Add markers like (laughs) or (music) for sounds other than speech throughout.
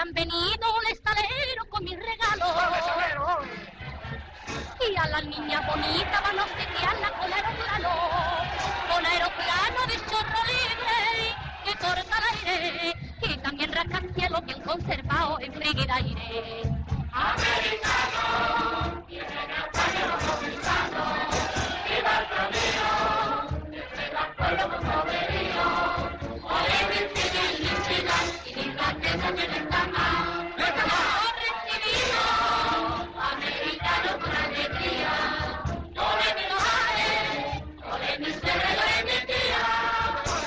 han venido un estalero con mis regalos. Y a la niña bonita van a obsequiarla con aeroplano, con aeroplano de chorro libre que corta el aire y también cielo bien conservado en frígida aire. Americano,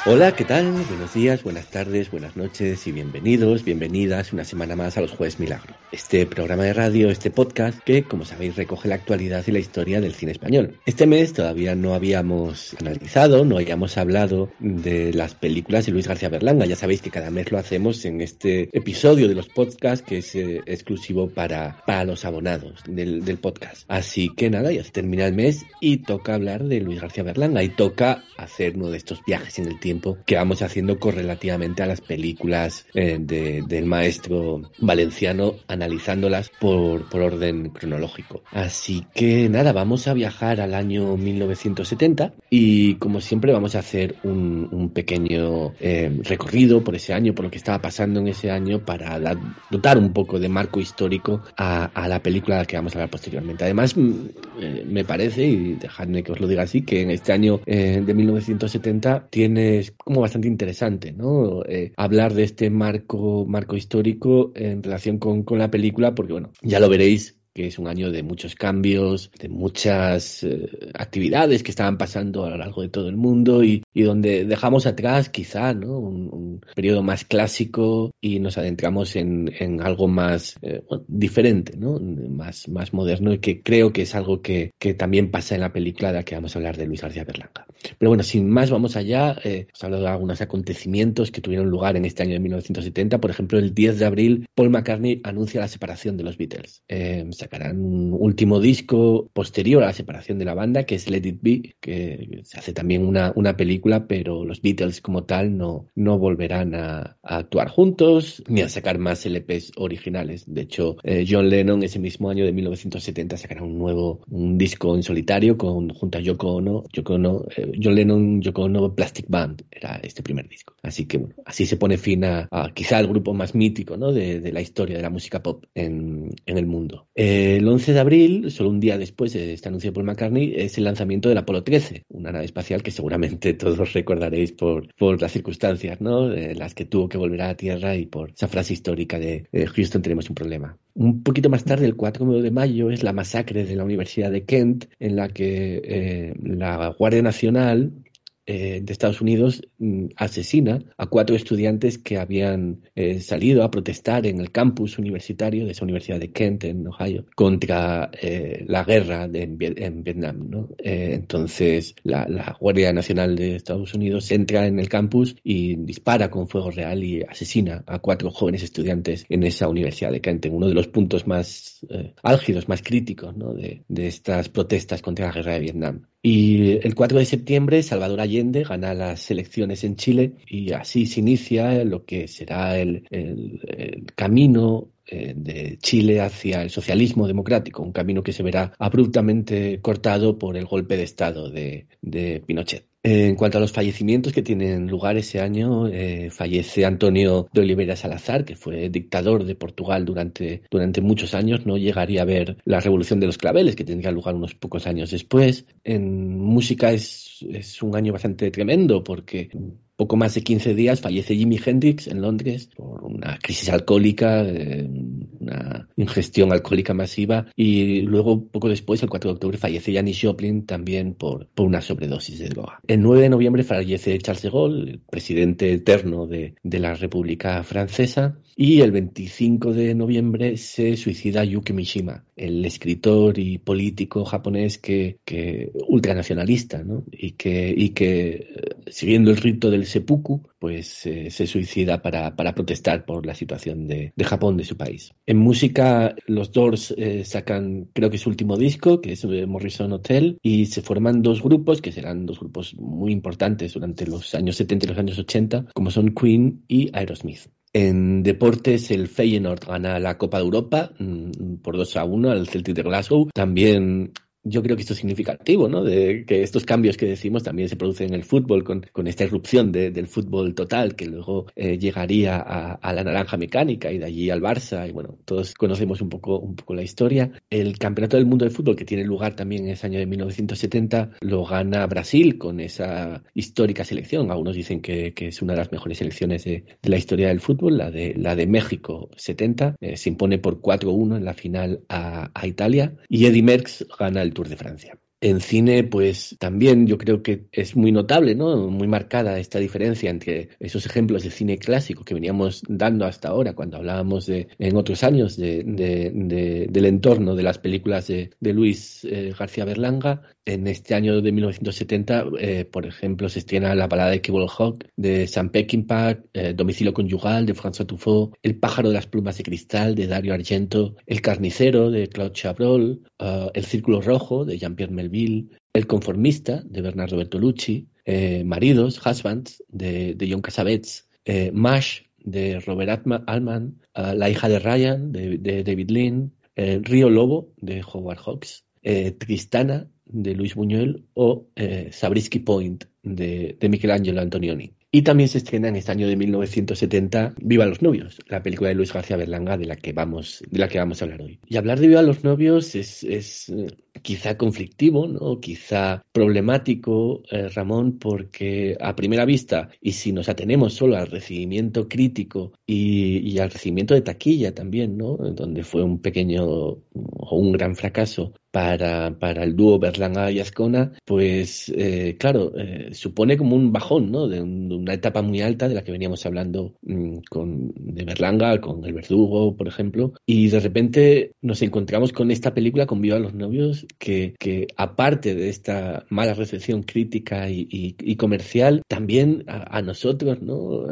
Hola, ¿qué tal? Buenos días, buenas tardes, buenas noches y bienvenidos, bienvenidas una semana más a los Jueves Milagro. Este programa de radio, este podcast que, como sabéis, recoge la actualidad y la historia del cine español. Este mes todavía no habíamos analizado, no habíamos hablado de las películas de Luis García Berlanga. Ya sabéis que cada mes lo hacemos en este episodio de los podcasts que es eh, exclusivo para, para los abonados del, del podcast. Así que nada, ya se termina el mes y toca hablar de Luis García Berlanga y toca hacer uno de estos viajes en el tiempo que vamos haciendo correlativamente a las películas eh, del maestro valenciano, analizándolas por, por orden cronológico. Así que nada, vamos a viajar al año 1970 y como siempre vamos a hacer un, pequeño eh, recorrido por ese año, por lo que estaba pasando en ese año para dotar un poco de marco histórico a, a la película de la que vamos a hablar posteriormente. Además, mm, eh, me parece, y dejadme que os lo diga así, que en este año de 1970 tiene es como bastante interesante, ¿no? Eh, hablar de este marco, marco histórico en relación con, con la película, porque bueno, ya lo veréis que es un año de muchos cambios, de muchas eh, actividades que estaban pasando a lo largo de todo el mundo y, y donde dejamos atrás quizá ¿no? un, un, periodo más clásico y nos adentramos en, en algo más eh, diferente, ¿no? más, más moderno y que creo que es algo que, que, también pasa en la película de la que vamos a hablar de Luis García Berlanga. Pero bueno, sin más, vamos allá. Eh, os hablo de algunos acontecimientos que tuvieron lugar en este año de 1970. Por ejemplo, el 10 de abril, Paul McCartney anuncia la separación de los Beatles. Eh, sacarán un último disco posterior a la separación de la banda, que es Let It Be, que se hace también una, una película, pero los Beatles como tal no, no volverán a, a actuar juntos ni a sacar más LPs originales. De hecho, eh, John Lennon ese mismo año de 1970 sacará un nuevo un disco en solitario con, junto a Yoko Ono, Yoko Ono eh, John Lennon, Yoko Ono Plastic Band, era este primer disco. Así que bueno, así se pone fin a, a quizá el grupo más mítico ¿no? de, de, la historia de la música pop en, en el mundo. Eh, el 11 de abril, solo un día después de este anuncio por McCartney, es el lanzamiento del Apolo 13, una nave espacial que seguramente (laughs) todos recordaréis por, por las circunstancias, ¿no? De las que tuvo que volver a la Tierra y por esa frase histórica de Houston tenemos un problema. Un poquito más tarde, el 4 de mayo, es la masacre de la Universidad de Kent, en la que eh, la Guardia Nacional eh, de Estados Unidos mm, asesina a cuatro estudiantes que habían eh, salido a protestar en el campus universitario de esa Universidad de Kent, en Ohio, contra eh, la guerra de, en, Vietnam. ¿no? Eh, entonces, la, Guardia Nacional de Estados Unidos entra en el campus y dispara con fuego real y asesina a cuatro jóvenes estudiantes en esa Universidad de Kent, en uno de los puntos más álgidos, más críticos ¿no? de estas protestas contra la guerra de Vietnam. Y el 4 de septiembre, Salvador Allende gana las elecciones en Chile y así se inicia lo que será el, el, camino eh, de Chile hacia el socialismo democrático, un camino que se verá abruptamente cortado por el golpe de Estado de, de Pinochet. En cuanto a los fallecimientos que tienen lugar ese año, eh, fallece Antonio de Oliveira Salazar, que fue dictador de Portugal durante, durante muchos años. No llegaría a ver la revolución de los claveles, que tendría lugar unos pocos años después. En música es, es un año bastante tremendo porque poco más de 15 días fallece Jimi Hendrix en Londres por una crisis alcohólica, eh, una ingestión alcohólica masiva y luego poco después, el 4 de octubre, fallece Janis Joplin también por, por una sobredosis de droga. El 9 de noviembre fallece Charles de Gaulle, presidente eterno de, de la República Francesa y el 25 de noviembre se suicida Yuki Mishima, el escritor y político japonés que, ultranacionalista, ¿no? Y que, que siguiendo el rito del seppuku, pues eh, se suicida para, protestar por la situación de, de, Japón, de su país. En música, los Doors eh, sacan, creo que su último disco, que es Morrison Hotel, y se forman dos grupos, que serán dos grupos muy importantes durante los años 70 y los años 80, como son Queen y Aerosmith. En deportes, el Feyenoord gana la Copa de Europa mm, por 2 a 1 al Celtic de Glasgow. También yo creo que esto es significativo, ¿no? De que estos cambios que decimos también se producen en el fútbol, con, con esta irrupción del fútbol total, que luego eh, llegaría a, la naranja mecánica y de allí al Barça, y bueno, todos conocemos un poco, un poco la historia. El Campeonato del Mundo de Fútbol, que tiene lugar también en ese año de 1970, lo gana Brasil con esa histórica selección. Algunos dicen que, que es una de las mejores selecciones de, de, la historia del fútbol, la de, la de México 70. Eh, se impone por 4-1 en la final a, a Italia. Y Eddie Merckx gana el Tour de Francia. En cine, pues también yo creo que es muy notable, ¿no? Muy marcada esta diferencia entre esos ejemplos de cine clásico que veníamos dando hasta ahora, cuando hablábamos de, en otros años de, del entorno de las películas de, Luis eh, García Berlanga. En este año de 1970, eh, por ejemplo, se estrena La balada de Cable Hawk de Sam Peckinpah, eh, Domicilio conyugal de François Truffaut, El pájaro de las plumas de cristal de Dario Argento, El carnicero de Claude Chabrol, El círculo rojo de Jean-Pierre Melville, el conformista de Bernardo Bertolucci, eh, Maridos, Husbands de, John Cassavetes, eh, Mash de Robert Altman, eh, La hija de Ryan de, David Lean, Río Lobo de Howard Hawks, Tristana de Luis Buñuel o Sabrisky Point de, de Michelangelo Antonioni. Y también se estrena en este año de 1970 Viva los novios, la película de Luis García Berlanga de la que vamos, de la que vamos a hablar hoy. Y hablar de Viva los novios es, es eh, quizá conflictivo, ¿no? Quizá problemático, eh, Ramón, porque a primera vista, y si nos atenemos solo al recibimiento crítico y, y al recibimiento de taquilla también, ¿no? Donde fue un pequeño o un gran fracaso, para, para el dúo Berlanga y Ascona, pues eh, claro, eh, supone como un bajón, ¿no? De, una etapa muy alta de la que veníamos hablando mm, con, de Berlanga, con El Verdugo, por ejemplo, y de repente nos encontramos con esta película, con Viva los Novios, que, aparte de esta mala recepción crítica y, comercial, también a, nosotros, ¿no?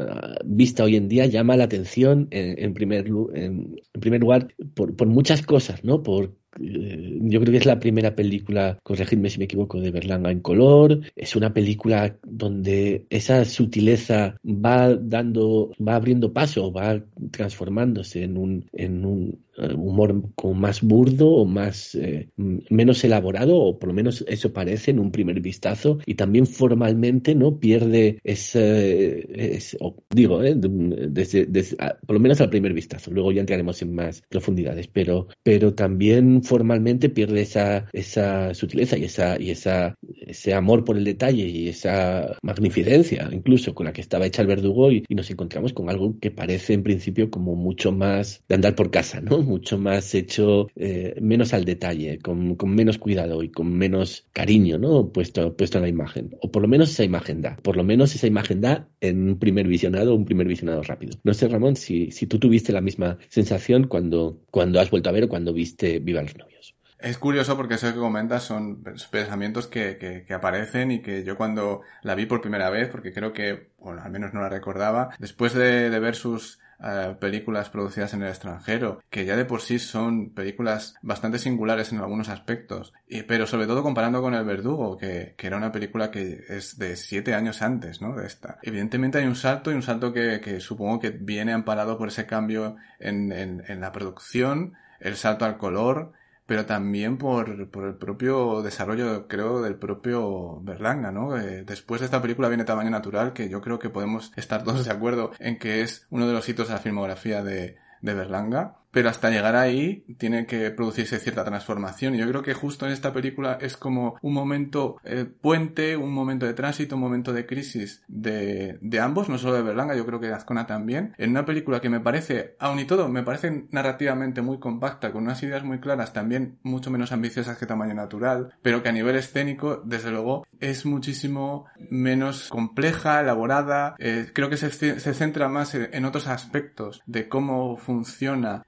Vista hoy en día, llama la atención en primer lugar por, por muchas cosas, ¿no? Por eh, yo creo que es la primera película, corregidme si me equivoco, de Berlanga en color. Es una película donde esa sutileza va dando, va abriendo paso, va transformándose en un, en un humor como más burdo o más eh, menos elaborado o por lo menos eso parece en un primer vistazo y también formalmente no pierde ese, digo eh, desde, por lo menos al primer vistazo. Luego ya entraremos en más profundidades pero pero también formalmente pierde esa esa sutileza y esa y esa ese amor por el detalle y esa magnificencia incluso con la que estaba hecha el verdugo y nos encontramos con algo que parece en principio como mucho más de andar por casa no mucho más hecho eh, menos al detalle, con, menos cuidado y con menos cariño, ¿no? Puesto, puesto en la imagen. O por lo menos esa imagen da. Por lo menos esa imagen da en un primer visionado, un primer visionado rápido. No sé, Ramón, si, si tú tuviste la misma sensación cuando, cuando has vuelto a ver o cuando viste Viva los novios. Es curioso porque eso que comentas son pensamientos que, que, aparecen y que yo cuando la vi por primera vez, porque creo que, bueno, al menos no la recordaba, después de, de ver sus películas producidas en el extranjero, que ya de por sí son películas bastante singulares en algunos aspectos, y, pero sobre todo comparando con El Verdugo, que, que, era una película que es de siete años antes, ¿no? De esta. Evidentemente hay un salto y un salto que, que supongo que viene amparado por ese cambio en, en la producción, el salto al color, pero también por, por el propio desarrollo, creo, del propio Berlanga, ¿no? Eh, después de esta película viene Tamaño Natural, que yo creo que podemos estar todos de acuerdo en que es uno de los hitos de la filmografía de, de Berlanga pero hasta llegar ahí tiene que producirse cierta transformación. Y yo creo que justo en esta película es como un momento eh, puente, un momento de tránsito, un momento de crisis de, de ambos, no solo de Berlanga, yo creo que de Azcona también, en una película que me parece, aun y todo, me parece narrativamente muy compacta, con unas ideas muy claras, también mucho menos ambiciosas que tamaño natural, pero que a nivel escénico, desde luego, es muchísimo menos compleja, elaborada, eh, creo que se, se, centra más en, otros aspectos de cómo funciona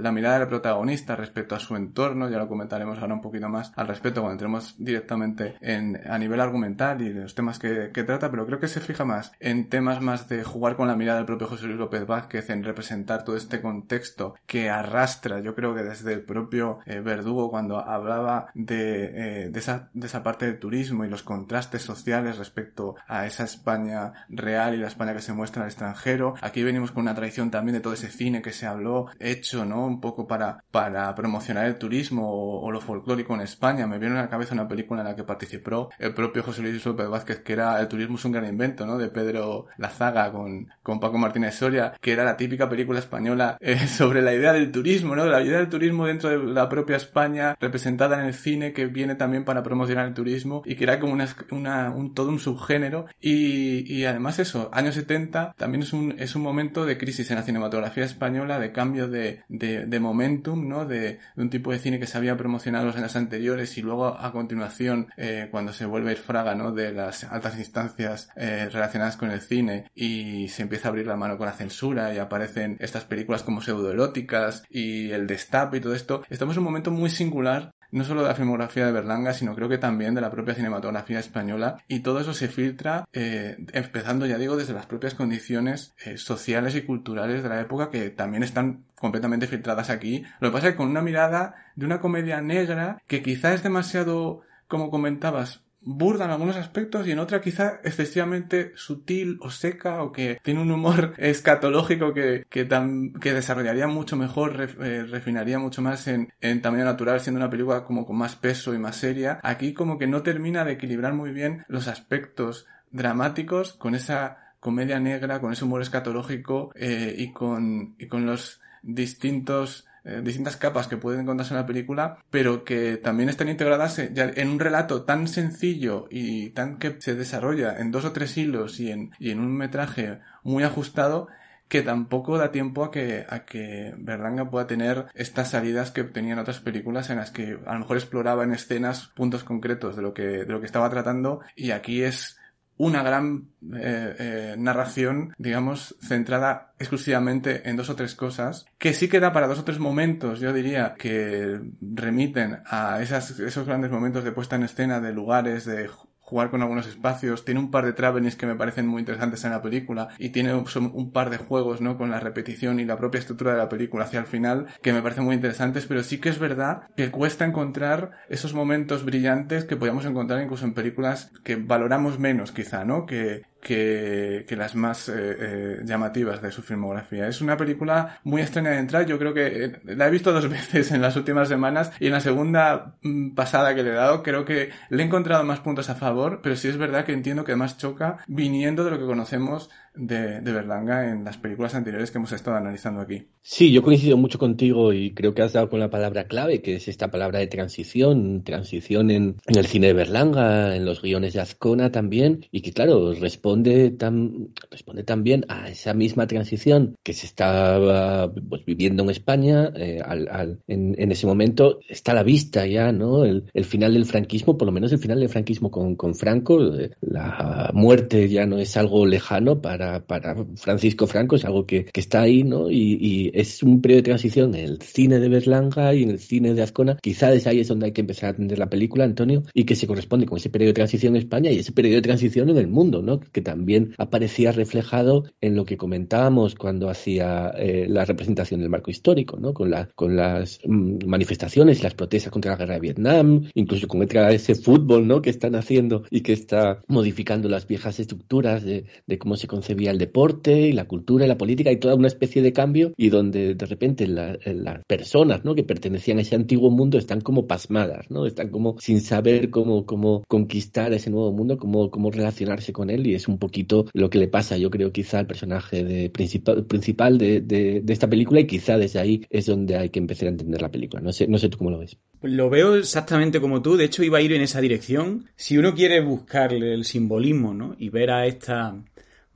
la mirada del protagonista respecto a su entorno, ya lo comentaremos ahora un poquito más al respecto cuando entremos directamente en, a nivel argumental y los temas que, trata, pero creo que se fija más en temas más de jugar con la mirada del propio José Luis López Vázquez, en representar todo este contexto que arrastra, yo creo que desde el propio eh, Verdugo cuando hablaba de, eh, de, esa, de esa parte del turismo y los contrastes sociales respecto a esa España real y la España que se muestra al extranjero. Aquí venimos con una tradición también de todo ese cine que se habló, hecho, Un poco para, para promocionar el turismo o, lo folclórico en España. Me viene a la cabeza una película en la que participó el propio José Luis López Vázquez, que era El turismo es un gran invento, ¿no? De Pedro Lazaga con, con Paco Martínez Soria, que era la típica película española eh, (laughs) sobre la idea del turismo, ¿no? La idea del turismo dentro de la propia España, representada en el cine, que viene también para promocionar el turismo y que era como una, una un, todo un subgénero. Y, y además eso, años 70 también es un, es un momento de crisis en la cinematografía española, de cambio de, de, momentum, ¿no? De, un tipo de cine que se había promocionado los años anteriores y luego a continuación, eh, cuando se vuelve ir fraga, ¿no? De las altas instancias eh, relacionadas con el cine y se empieza a abrir la mano con la censura y aparecen estas películas como pseudoeróticas y el destape y todo esto. Estamos en un momento muy singular no solo de la filmografía de Berlanga, sino creo que también de la propia cinematografía española, y todo eso se filtra, eh, empezando, ya digo, desde las propias condiciones eh, sociales y culturales de la época, que también están completamente filtradas aquí. Lo que pasa es que con una mirada de una comedia negra, que quizá es demasiado, como comentabas, burda en algunos aspectos y en otra quizá excesivamente sutil o seca o que tiene un humor (laughs) escatológico que, que, que desarrollaría mucho mejor, eh, refinaría mucho más en, en tamaño natural siendo una película como con más peso y más seria. Aquí como que no termina de equilibrar muy bien los aspectos dramáticos con esa comedia negra, con ese humor escatológico eh, y, con, y con los distintos eh, distintas capas que pueden encontrarse en la película, pero que también están integradas en, un relato tan sencillo y tan que se desarrolla en dos o tres hilos y en, y en un metraje muy ajustado que tampoco da tiempo a que, a que Berlanga pueda tener estas salidas que tenían otras películas en las que a lo mejor exploraba en escenas puntos concretos de lo que, de lo que estaba tratando y aquí es una gran eh, eh, narración, digamos, centrada exclusivamente en dos o tres cosas, que sí queda para dos o tres momentos, yo diría, que remiten a esas, esos grandes momentos de puesta en escena de lugares, de jugar con algunos espacios, tiene un par de travelings que me parecen muy interesantes en la película y tiene un, par de juegos, ¿no? Con la repetición y la propia estructura de la película hacia el final que me parecen muy interesantes, pero sí que es verdad que cuesta encontrar esos momentos brillantes que podíamos encontrar incluso en películas que valoramos menos quizá, ¿no? Que, que, que, las más eh, eh, llamativas de su filmografía. Es una película muy extraña de entrar. Yo creo que eh, la he visto dos (laughs) veces en las últimas semanas y en la segunda mm, pasada que le he dado creo que le he encontrado más puntos a favor, pero sí es verdad que entiendo que más choca viniendo de lo que conocemos de, Berlanga en las películas anteriores que hemos estado analizando aquí. Sí, yo coincido mucho contigo y creo que has dado con la palabra clave, que es esta palabra de transición, transición en, el cine de Berlanga, en los guiones de Azcona también, y que claro, responde, tan, responde también a esa misma transición que se estaba pues, viviendo en España eh, al, en, ese momento. Está a la vista ya, ¿no? El, el, final del franquismo, por lo menos el final del franquismo con, con Franco, la muerte ya no es algo lejano para para, Francisco Franco, es algo que, que está ahí, ¿no? Y, y, es un periodo de transición en el cine de Berlanga y en el cine de Azcona. Quizá desde ahí es donde hay que empezar a atender la película, Antonio, y que se corresponde con ese periodo de transición en España y ese periodo de transición en el mundo, ¿no? Que también aparecía reflejado en lo que comentábamos cuando hacía eh, la representación del marco histórico, ¿no? Con, la, con las mm, manifestaciones las protestas contra la guerra de Vietnam, incluso con ese fútbol, ¿no? Que están haciendo y que está modificando las viejas estructuras de, de cómo se concebía el deporte y la cultura y la política y toda una especie de cambio y donde de repente las personas ¿no? que pertenecían a ese antiguo mundo están como pasmadas, ¿no? están como sin saber cómo, cómo conquistar ese nuevo mundo, cómo, cómo relacionarse con él y es un poquito lo que le pasa yo creo quizá al personaje principal, principal de, de, de esta película y quizá desde ahí es donde hay que empezar a entender la película. No sé, no sé tú cómo lo ves. Lo veo exactamente como tú, de hecho iba a ir en esa dirección. Si uno quiere buscarle el simbolismo ¿no? y ver a esta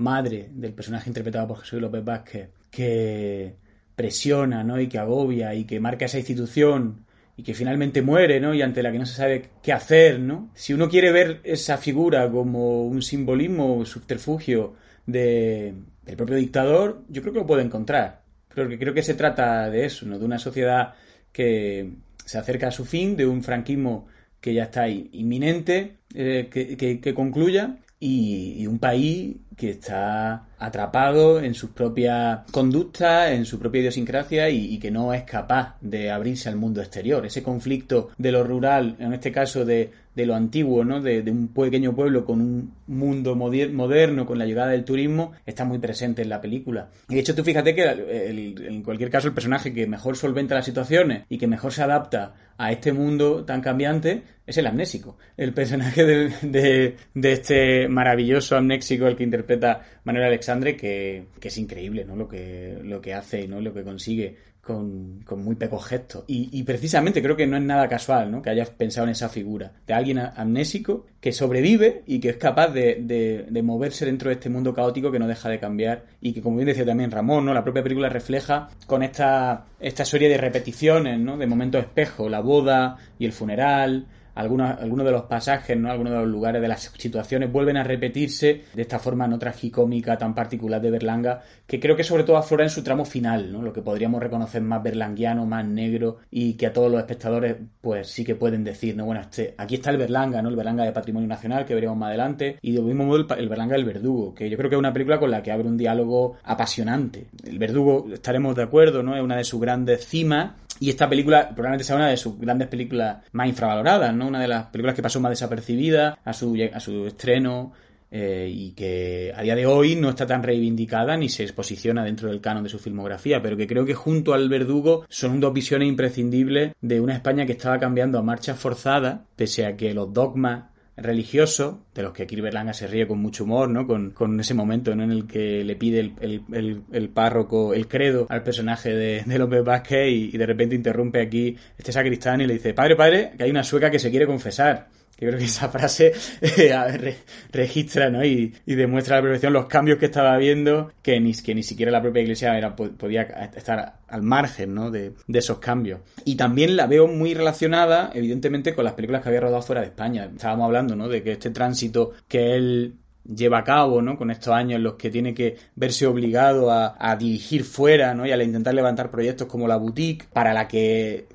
madre del personaje interpretado por Jesús López Vázquez, que presiona, ¿no? Y que agobia y que marca esa institución y que finalmente muere, ¿no? Y ante la que no se sabe qué hacer, ¿no? Si uno quiere ver esa figura como un simbolismo, un subterfugio de, del propio dictador, yo creo que lo puede encontrar. Porque creo que se trata de eso, ¿no? De una sociedad que se acerca a su fin, de un franquismo que ya está inminente, eh, que, concluya, y, un país que está atrapado en sus propias conductas, en su propia idiosincrasia y, que no es capaz de abrirse al mundo exterior. Ese conflicto de lo rural, en este caso de, lo antiguo, ¿no? De, un pequeño pueblo con un mundo moderno, con la llegada del turismo, está muy presente en la película. Y de hecho, tú fíjate que en cualquier caso el personaje que mejor solventa las situaciones y que mejor se adapta a este mundo tan cambiante es el amnésico. El personaje de, de este maravilloso amnésico, el que interpreta Manuel Alexandre, que, es increíble, ¿no? Lo que, lo que hace, ¿no? Lo que consigue con, muy pocos gestos. Y, precisamente creo que no es nada casual, ¿no? Que hayas pensado en esa figura de alguien amnésico que sobrevive y que es capaz de, de, moverse dentro de este mundo caótico que no deja de cambiar y que, como bien decía también Ramón, ¿no? La propia película refleja con esta, esta serie de repeticiones, ¿no? De momentos espejo, la boda y el funeral, algunos, de los pasajes, ¿no? algunos de los lugares, de las situaciones vuelven a repetirse de esta forma no tragicómica tan particular de Berlanga, que creo que sobre todo aflora en su tramo final, ¿no? lo que podríamos reconocer más berlanguiano, más negro, y que a todos los espectadores pues sí que pueden decir, no bueno, este, aquí está el Berlanga, ¿no? el Berlanga de Patrimonio Nacional, que veremos más adelante, y de mismo modo el, el Berlanga del Verdugo, que yo creo que es una película con la que abre un diálogo apasionante. El Verdugo, estaremos de acuerdo, ¿no? es una de sus grandes cimas, y esta película probablemente sea una de sus grandes películas más infravaloradas, ¿no? Una de las películas que pasó más desapercibida a su, a su estreno eh, y que a día de hoy no está tan reivindicada ni se posiciona dentro del canon de su filmografía, pero que creo que junto al Verdugo son dos visiones imprescindibles de una España que estaba cambiando a marchas forzadas, pese a que los dogmas religioso, de los que aquí Berlanga se ríe con mucho humor, ¿no? Con, ese momento en el que le pide el, párroco el credo al personaje de, de López Vázquez y, de repente interrumpe aquí este sacristán y le dice, padre, padre, que hay una sueca que se quiere confesar. Yo creo que esa frase eh, registra ¿no? y, demuestra a la perfección los cambios que estaba viendo, que ni, que ni siquiera la propia iglesia podía estar al margen ¿no? de, esos cambios. Y también la veo muy relacionada, evidentemente, con las películas que había rodado fuera de España. Estábamos hablando ¿no? de que este tránsito que él lleva a cabo, ¿no? Con estos años en los que tiene que verse obligado a, dirigir fuera, ¿no? Y al intentar levantar proyectos como la boutique, para la que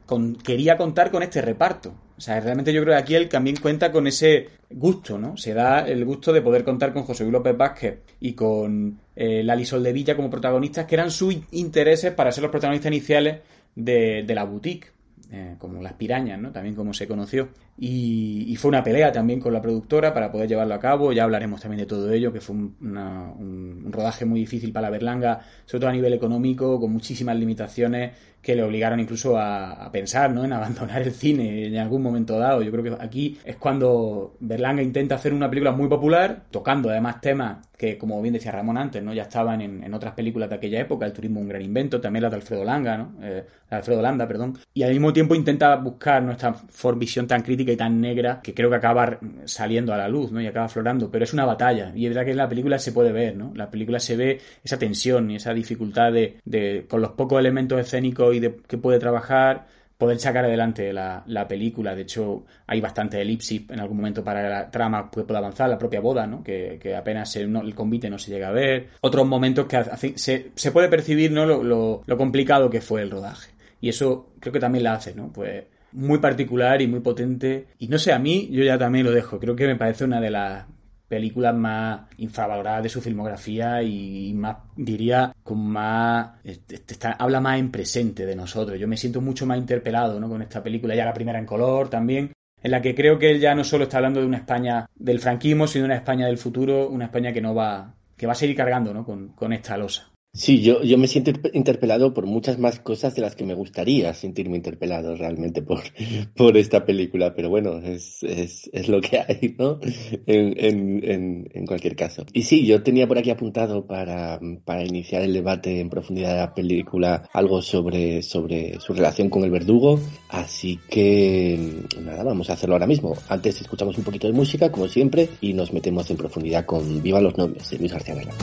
quería contar con este reparto. O sea, realmente yo creo que aquí él también cuenta con ese gusto, ¿no? Se da el gusto de poder contar con José Luis López Vázquez y con eh, Lali Soldevilla como protagonistas, que eran sus intereses para ser los protagonistas iniciales de, la boutique. Eh, como las pirañas, ¿no? También como se conoció. Y, fue una pelea también con la productora para poder llevarlo a cabo. Ya hablaremos también de todo ello, que fue un, rodaje muy difícil para la Berlanga, sobre todo a nivel económico, con muchísimas limitaciones que le obligaron incluso a, pensar ¿no? en abandonar el cine en algún momento dado. Yo creo que aquí es cuando Berlanga intenta hacer una película muy popular, tocando además temas que, como bien decía Ramón antes, ¿no? ya estaban en, otras películas de aquella época, El turismo un gran invento, también la de Alfredo Langa, ¿no? Eh, Alfredo Landa, perdón, y al mismo tiempo intenta buscar nuestra visión tan crítica y tan negra que creo que acaba saliendo a la luz, ¿no? Y acaba florando, pero es una batalla, y es verdad que en la película se puede ver, ¿no? La película se ve esa tensión y esa dificultad de, de con los pocos elementos escénicos de que puede trabajar, poder sacar adelante la, la, película. De hecho, hay bastante elipsis en algún momento para la trama que pueda avanzar, la propia boda, ¿no? que, que apenas el convite no se llega a ver. Otros momentos que se, se puede percibir ¿no? Lo, lo, lo, complicado que fue el rodaje. Y eso creo que también la hace, ¿no? Pues muy particular y muy potente. Y no sé, a mí yo ya también lo dejo. Creo que me parece una de las películas más infravaloradas de su filmografía y más, diría, con más... Está, habla más en presente de nosotros. Yo me siento mucho más interpelado ¿no? con esta película, ya la primera en color también, en la que creo que él ya no solo está hablando de una España del franquismo, sino de una España del futuro, una España que no va que va a seguir cargando ¿no? con, con esta losa. Sí, yo, yo me siento interpelado por muchas más cosas de las que me gustaría sentirme interpelado realmente por, (laughs) por esta película, pero bueno, es, es, es lo que hay, ¿no? En, en, en, cualquier caso. Y sí, yo tenía por aquí apuntado para, para iniciar el debate en profundidad de la película algo sobre, sobre su relación con el verdugo, así que nada, vamos a hacerlo ahora mismo. Antes escuchamos un poquito de música, como siempre, y nos metemos en profundidad con Viva los Nobles de Luis García Vela.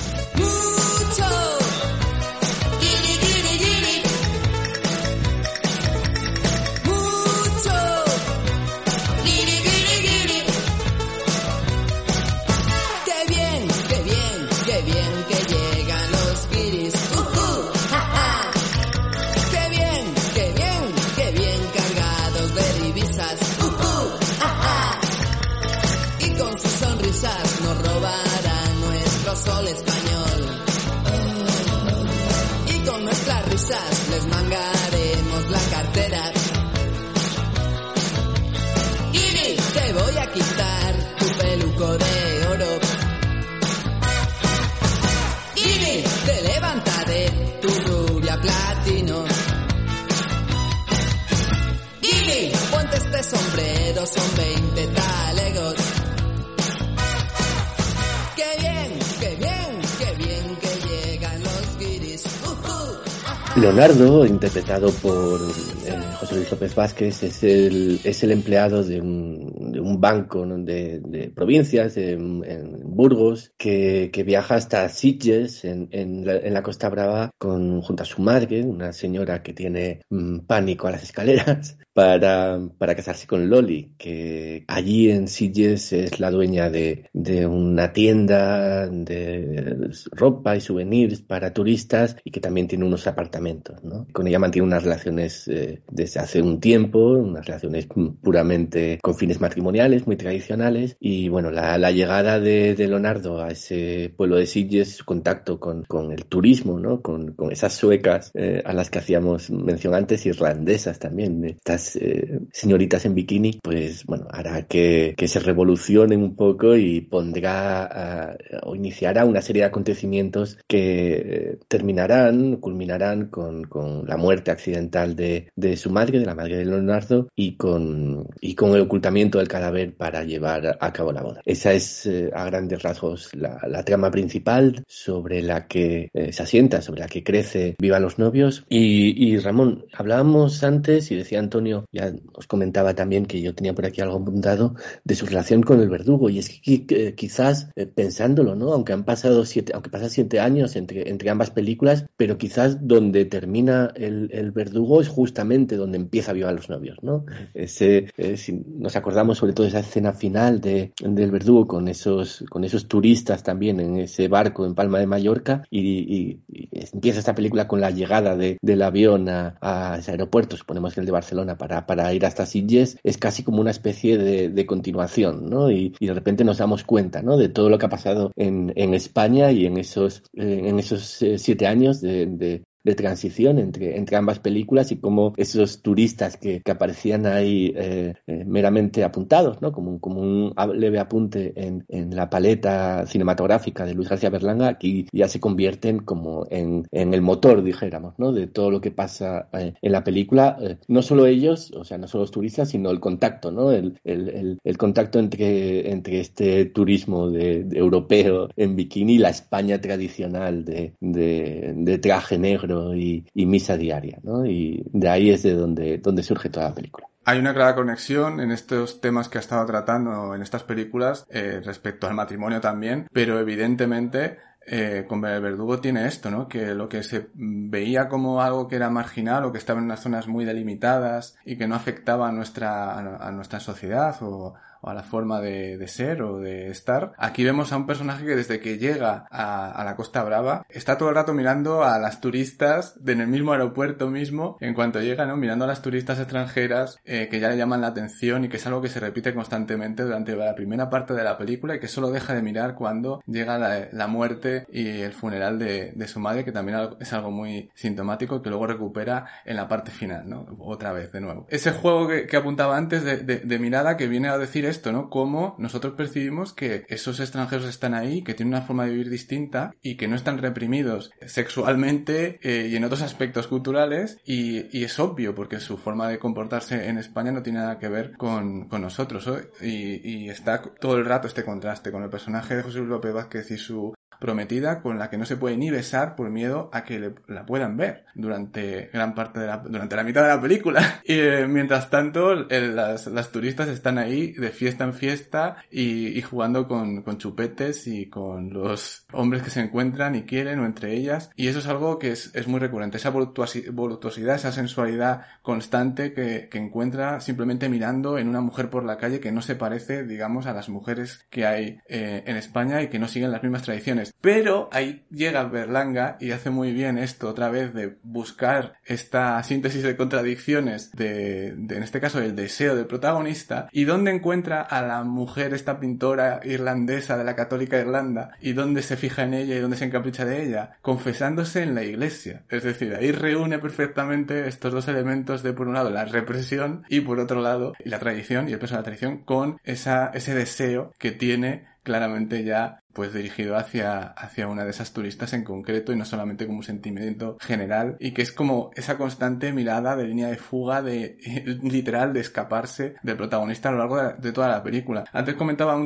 Leonardo, interpretado por eh, José Luis López Vázquez, es el, es el empleado de un, banco de, provincias, en, Burgos, que, que viaja hasta Sitges, en, en la Costa Brava, con, junto a su madre, una señora que tiene mm, pánico a las escaleras, para, para casarse con Loli, que allí en Sitges es la dueña de, de una tienda de ropa y souvenirs para turistas y que también tiene unos apartamentos. ¿no? Con ella mantiene unas relaciones eh, desde hace un tiempo, unas relaciones puramente con fines matrimoniales, muy tradicionales. Y bueno, la, la llegada de, de, Leonardo a ese pueblo de Sitges, su contacto con, con el turismo, ¿no? con, con esas suecas eh, a las que hacíamos mención antes, irlandesas también, estas eh, señoritas en bikini, pues bueno, hará que, que se revolucionen un poco y pondrá o iniciará una serie de acontecimientos que eh, terminarán, culminarán con, la muerte accidental de, su madre, de la madre de Leonardo, y con, el ocultamiento del cadáver para llevar a cabo la boda. Esa es eh, a grandes rasgos la, la, trama principal sobre la que se asienta, sobre la que crece Viva los novios. Y, y Ramón, hablábamos antes y decía Antonio ya os comentaba también que yo tenía por aquí algo apuntado de su relación con el verdugo y es que quizás eh, pensándolo, ¿no? Aunque han pasado siete, aunque pasan siete años entre, entre ambas películas, pero quizás donde termina el, el verdugo es justamente donde empieza Viva los novios, ¿no? Ese, eh, si nos acordamos sobre todo esa escena final de, del verdugo con esos, con esos turistas también en ese barco en Palma de Mallorca y, y, y empieza esta película con la llegada de, del avión a, a ese aeropuerto, suponemos que el de Barcelona, para, para ir hasta Sitges, es casi como una especie de, de continuación, ¿no? Y, y, de repente nos damos cuenta, ¿no? De todo lo que ha pasado en, en España y en esos, en esos eh, siete años de, de transición entre, entre ambas películas y cómo esos turistas que, que aparecían ahí eh, eh, meramente apuntados, ¿no? Como como un leve apunte en, en, la paleta cinematográfica de Luis García Berlanga, aquí ya se convierten como en, en el motor, dijéramos, ¿no? De todo lo que pasa eh, en la película. Eh, no solo ellos, o sea, no solo los turistas, sino el contacto, ¿no? El, el, contacto entre, entre este turismo de, europeo en bikini y la España tradicional de, de traje negro y, misa diaria, ¿no? Y de ahí es de donde, donde surge toda la película. Hay una clara conexión en estos temas que ha estado tratando en estas películas eh, respecto al matrimonio también, pero evidentemente eh, con el verdugo tiene esto, ¿no? Que lo que se veía como algo que era marginal o que estaba en unas zonas muy delimitadas y que no afectaba nuestra, a nuestra sociedad o, o a la forma de, de, ser o de estar. Aquí vemos a un personaje que desde que llega a, a, la Costa Brava está todo el rato mirando a las turistas de en el mismo aeropuerto mismo, en cuanto llega, ¿no? Mirando a las turistas extranjeras eh, que ya le llaman la atención y que es algo que se repite constantemente durante la primera parte de la película y que solo deja de mirar cuando llega la, la muerte y el funeral de, de, su madre, que también es algo muy sintomático que luego recupera en la parte final, ¿no? Otra vez, de nuevo. Ese juego que, que apuntaba antes de, de, de mirada que viene a decir esto, ¿no? Cómo nosotros percibimos que esos extranjeros están ahí, que tienen una forma de vivir distinta y que no están reprimidos sexualmente eh, y en otros aspectos culturales y, es obvio porque su forma de comportarse en España no tiene nada que ver con, con nosotros ¿eh? y, y, está todo el rato este contraste con el personaje de José Luis López Vázquez y su prometida con la que no se puede ni besar por miedo a que la puedan ver durante gran parte de la, durante la mitad de la película. (laughs) Y eh, mientras tanto, las, las, turistas están ahí de fiesta en fiesta y, y jugando con, con, chupetes y con los hombres que se encuentran y quieren o entre ellas. Y eso es algo que es, es muy recurrente. Esa voluptuosidad, esa sensualidad constante que, que encuentra simplemente mirando en una mujer por la calle que no se parece, digamos, a las mujeres que hay eh, en España y que no siguen las mismas tradiciones. Pero ahí llega Berlanga y hace muy bien esto otra vez de buscar esta síntesis de contradicciones de, en este caso el deseo del protagonista. Y donde encuentra a la mujer, esta pintora irlandesa de la católica Irlanda y donde se fija en ella y donde se encapricha de ella, confesándose en la iglesia. Es decir, ahí reúne perfectamente estos dos elementos de por un lado la represión y por otro lado la tradición y el peso de la tradición con esa, ese deseo que tiene claramente ya pues dirigido hacia, hacia una de esas turistas en concreto y no solamente como un sentimiento general y que es como esa constante mirada de línea de fuga de (laughs) literal de escaparse del protagonista a lo largo de, toda la película. Antes comentaba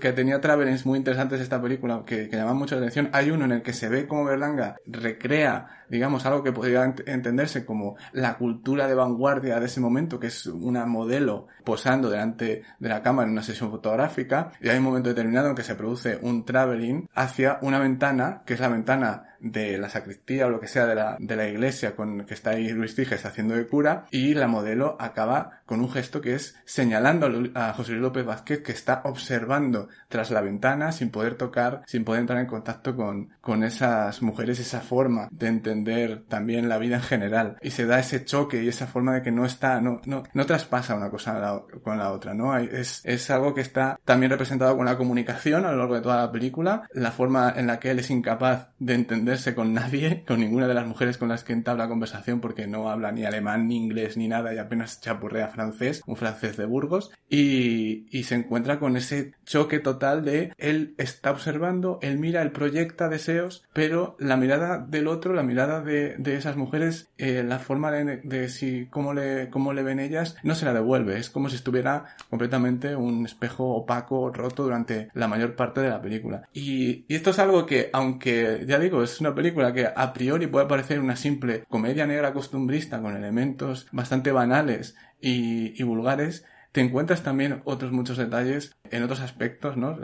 que tenía travelings muy interesantes esta película que, que llaman mucho la atención. Hay uno en el que se ve como Berlanga recrea digamos algo que podría entenderse como la cultura de vanguardia de ese momento que es una modelo posando delante de la cámara en una sesión fotográfica y hay un momento determinado en que se produce un traveling hacia una ventana, que es la ventana de la sacristía o lo que sea de la, de la iglesia con que está ahí Luis Tiges haciendo de cura y la modelo acaba con un gesto que es señalando a José Luis López Vázquez que está observando tras la ventana sin poder tocar, sin poder entrar en contacto con, con esas mujeres, esa forma de entender también la vida en general y se da ese choque y esa forma de que no está, no, no, no traspasa una cosa con la otra, ¿no? es, es algo que está también representado con la comunicación a lo largo de toda la película, la forma en la que él es incapaz de entender con nadie, (laughs) con ninguna de las mujeres con las que entabla conversación porque no habla ni alemán, ni inglés, ni nada y apenas chapurrea francés, un francés de Burgos, y, se encuentra con ese choque total de él está observando, él mira, él proyecta deseos, pero la mirada del otro, la mirada de, esas mujeres, eh, la forma de, si, cómo le, cómo le ven ellas, no se la devuelve, es como si estuviera completamente un espejo opaco, roto durante la mayor parte de la película. Y esto es algo que, aunque ya digo, es una película que a priori puede parecer una simple comedia negra costumbrista con elementos bastante banales y, vulgares, te encuentras también otros muchos detalles en otros aspectos, ¿no?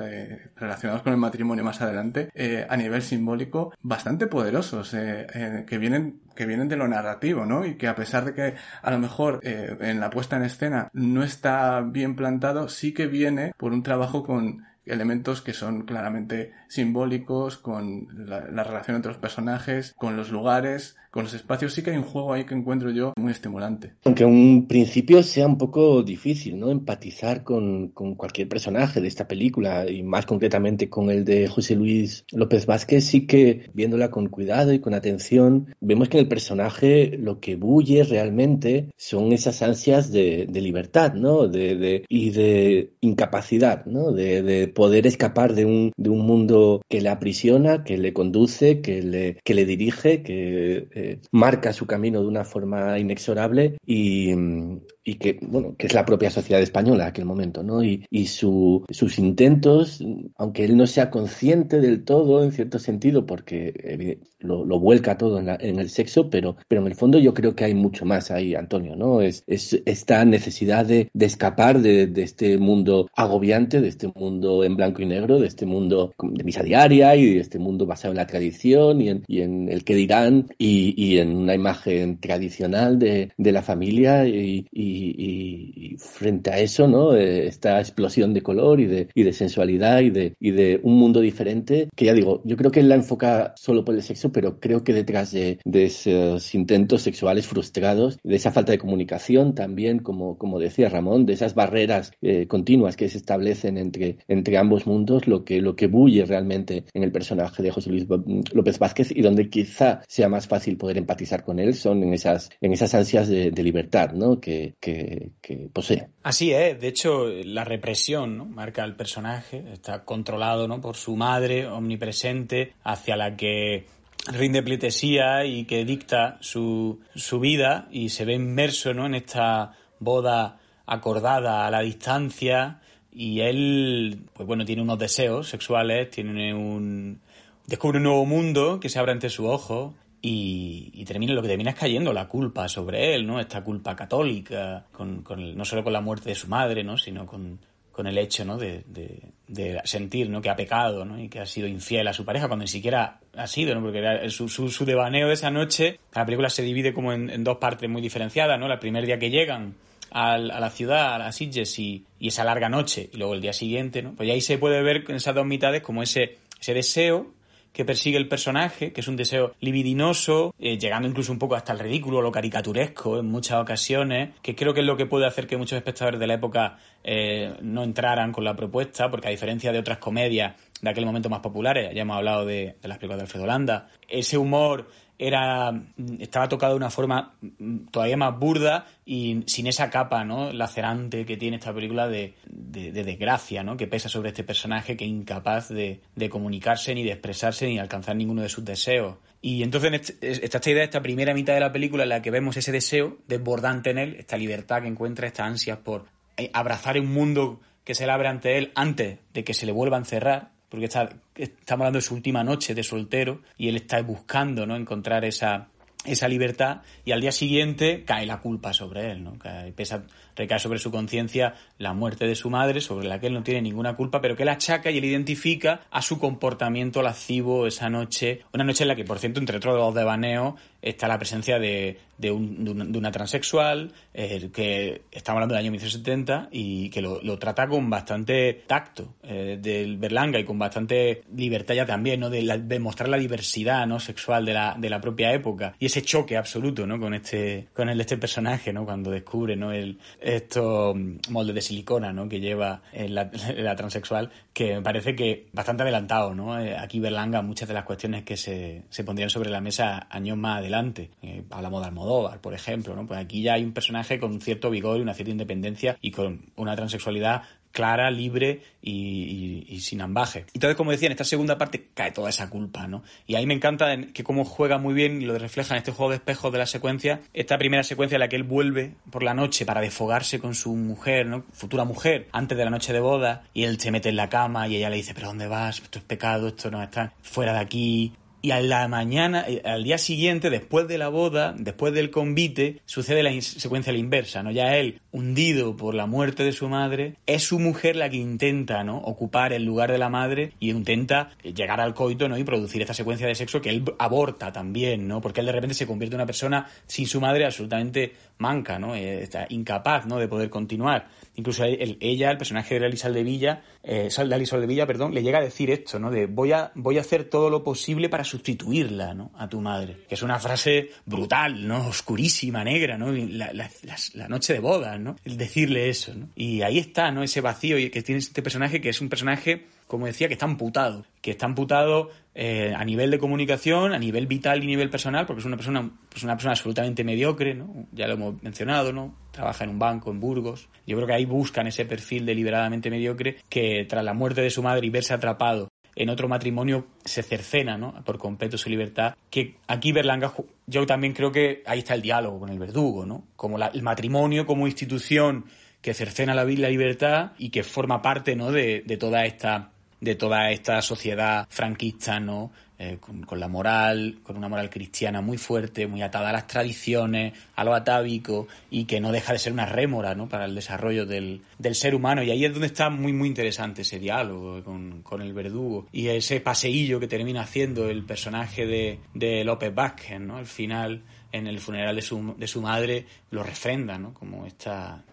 relacionados con el matrimonio más adelante, eh, a nivel simbólico, bastante poderosos, eh, eh, que vienen que vienen de lo narrativo, ¿no? Y que a pesar de que a lo mejor en la puesta en escena no está bien plantado, sí que viene por un trabajo con elementos que son claramente simbólicos, con la, relación entre los personajes, con los lugares, con los espacios. Sí que hay un juego ahí que encuentro yo muy estimulante. Aunque un principio sea un poco difícil, ¿no? Empatizar con, con cualquier personaje de esta película y más concretamente con el de José Luis López Vázquez, sí que viéndola con cuidado y con atención, vemos que en el personaje lo que bulle realmente son esas ansias de, de libertad, ¿no? De, de, y de incapacidad, ¿no? De, de poder escapar de un, de un mundo que le aprisiona, que le conduce, que le, que le dirige, que eh, marca su camino de una forma inexorable y, y que, bueno, que es la propia sociedad española en aquel momento, ¿no? Y, y su, sus intentos, aunque él no sea consciente del todo, en cierto sentido, porque lo, lo, vuelca todo en, la, en, el sexo, pero, pero en el fondo yo creo que hay mucho más ahí, Antonio, ¿no? Es, es esta necesidad de, escapar de, este mundo agobiante, de este mundo en blanco y negro, de este mundo de misa diaria y de este mundo basado en la tradición y en, y en el que dirán y, y, en una imagen tradicional de, de la familia y, frente a eso, ¿no? Esta explosión de color y de, y sensualidad y de, y de un mundo diferente que ya digo, yo creo que él la enfoca solo por el sexo, pero creo que detrás de, esos intentos sexuales frustrados, de esa falta de comunicación también, como, decía Ramón, de esas barreras eh, continuas que se establecen entre, entre ambos mundos, lo que, lo bulle realmente en el personaje de José Luis López Vázquez y donde quizá sea más fácil poder empatizar con él son en esas, en esas ansias de, de libertad, ¿no? Que, que, posee. Así es, de hecho, la represión ¿no? marca al personaje, está controlado ¿no? por su madre omnipresente, hacia la que rinde pleitesía y que dicta su, su vida y se ve inmerso ¿no? en esta boda acordada a la distancia y él, pues bueno, tiene unos deseos sexuales, tiene un... descubre un nuevo mundo que se abre ante su ojo y, termina, lo que termina es cayendo la culpa sobre él, ¿no? Esta culpa católica, con, con no solo con la muerte de su madre, ¿no? Sino con, con el hecho, ¿no? De, de, sentir, ¿no? Que ha pecado, ¿no? Y que ha sido infiel a su pareja cuando ni siquiera ha sido, ¿no? Porque era su, su, su devaneo de esa noche, la película se divide como en, dos partes muy diferenciadas, ¿no? El primer día que llegan a la ciudad, a Sitges y, y, esa larga noche, y luego el día siguiente, ¿no? Pues ahí se puede ver en esas dos mitades como ese, ese deseo que persigue el personaje, que es un deseo libidinoso, eh, llegando incluso un poco hasta el ridículo, lo caricaturesco en muchas ocasiones, que creo que es lo que puede hacer que muchos espectadores de la época eh, no entraran con la propuesta, porque a diferencia de otras comedias de aquel momento más populares, ya hemos hablado de, de las películas de Alfredo Landa, ese humor era estaba tocado de una forma todavía más burda y sin esa capa no lacerante que tiene esta película de, desgracia no que pesa sobre este personaje que es incapaz de, comunicarse ni de expresarse ni alcanzar ninguno de sus deseos. Y entonces está esta idea esta primera mitad de la película en la que vemos ese deseo desbordante en él esta libertad que encuentra esta ansia por eh, abrazar un mundo que se le abre ante él antes de que se le vuelva a encerrar porque está, estamos hablando de su última noche de soltero y él está buscando ¿no? encontrar esa, esa libertad y al día siguiente cae la culpa sobre él, ¿no? Cae, pesa, recae sobre su conciencia la muerte de su madre, sobre la que él no tiene ninguna culpa, pero que él achaca y él identifica a su comportamiento lascivo esa noche, una noche en la que, por cierto, entre todos los devaneos está la presencia de, de, una transexual, eh, que estamos hablando del año 1970 y que lo, trata con bastante tacto eh, del Berlanga y con bastante libertad ya también, ¿no? De, mostrar la diversidad ¿no? sexual de la, de la propia época y ese choque absoluto ¿no? con este con el, este personaje, ¿no? cuando descubre ¿no? el, estos moldes de silicona ¿no? que lleva la, (laughs) la, transexual, que me parece que bastante adelantado. ¿no? Eh, aquí Berlanga muchas de las cuestiones que se, se pondrían sobre la mesa años más adelante. Eh, hablamos de Almodóvar, por ejemplo. ¿no? Pues aquí ya hay un personaje con un cierto vigor y una cierta independencia y con una transexualidad clara, libre y, sin ambaje. Entonces, como decía, en esta segunda parte cae toda esa culpa, ¿no? Y ahí me encanta que cómo juega muy bien y lo refleja en este juego de espejos de la secuencia, esta primera secuencia en la que él vuelve por la noche para desfogarse con su mujer, ¿no? Futura mujer, antes de la noche de boda, y él se mete en la cama y ella le dice, pero ¿dónde vas? Esto es pecado, esto no está fuera de aquí, y a la mañana, eh, al día siguiente, después de la boda, después del convite, sucede la secuencia la inversa, ¿no? Ya él, hundido por la muerte de su madre, es su mujer la que intenta, ¿no? Ocupar el lugar de la madre y intenta llegar al coito, ¿no? Y producir esta secuencia de sexo que él aborta también, ¿no? Porque él de repente se convierte en una persona sin su madre absolutamente manca, ¿no? Eh, está incapaz, ¿no? De poder continuar. Incluso ella, el personaje de Elisa de Villa, eh, de Villa, perdón, le llega a decir esto, ¿no? De voy a, voy a hacer todo lo posible para sustituirla, ¿no? A tu madre. Que es una frase brutal, ¿no? Oscurísima, negra, ¿no? La, la, noche de bodas, ¿no? El decirle eso, ¿no? Y ahí está, ¿no? Ese vacío que tiene este personaje que es un personaje como decía, que está amputado, que está amputado eh, a nivel de comunicación, a nivel vital y nivel personal, porque es una persona, pues una persona absolutamente mediocre, ¿no? Ya lo hemos mencionado, ¿no? Trabaja en un banco en Burgos. Yo creo que ahí buscan ese perfil deliberadamente mediocre que tras la muerte de su madre y verse atrapado en otro matrimonio se cercena ¿no? por completo su libertad. Que aquí Berlanga, yo también creo que ahí está el diálogo con el verdugo, ¿no? Como el matrimonio como institución que cercena la, la libertad y que forma parte ¿no? de toda esta de toda esta sociedad franquista, ¿no? Eh, con, la moral, con una moral cristiana muy fuerte, muy atada a las tradiciones, a lo atávico y que no deja de ser una rémora ¿no? para el desarrollo del, del ser humano. Y ahí es donde está muy, muy interesante ese diálogo con, con el verdugo y ese paseillo que termina haciendo el personaje de, de López Vázquez, ¿no? Al final, en el funeral de su, de su madre, lo refrenda, ¿no? Como esta,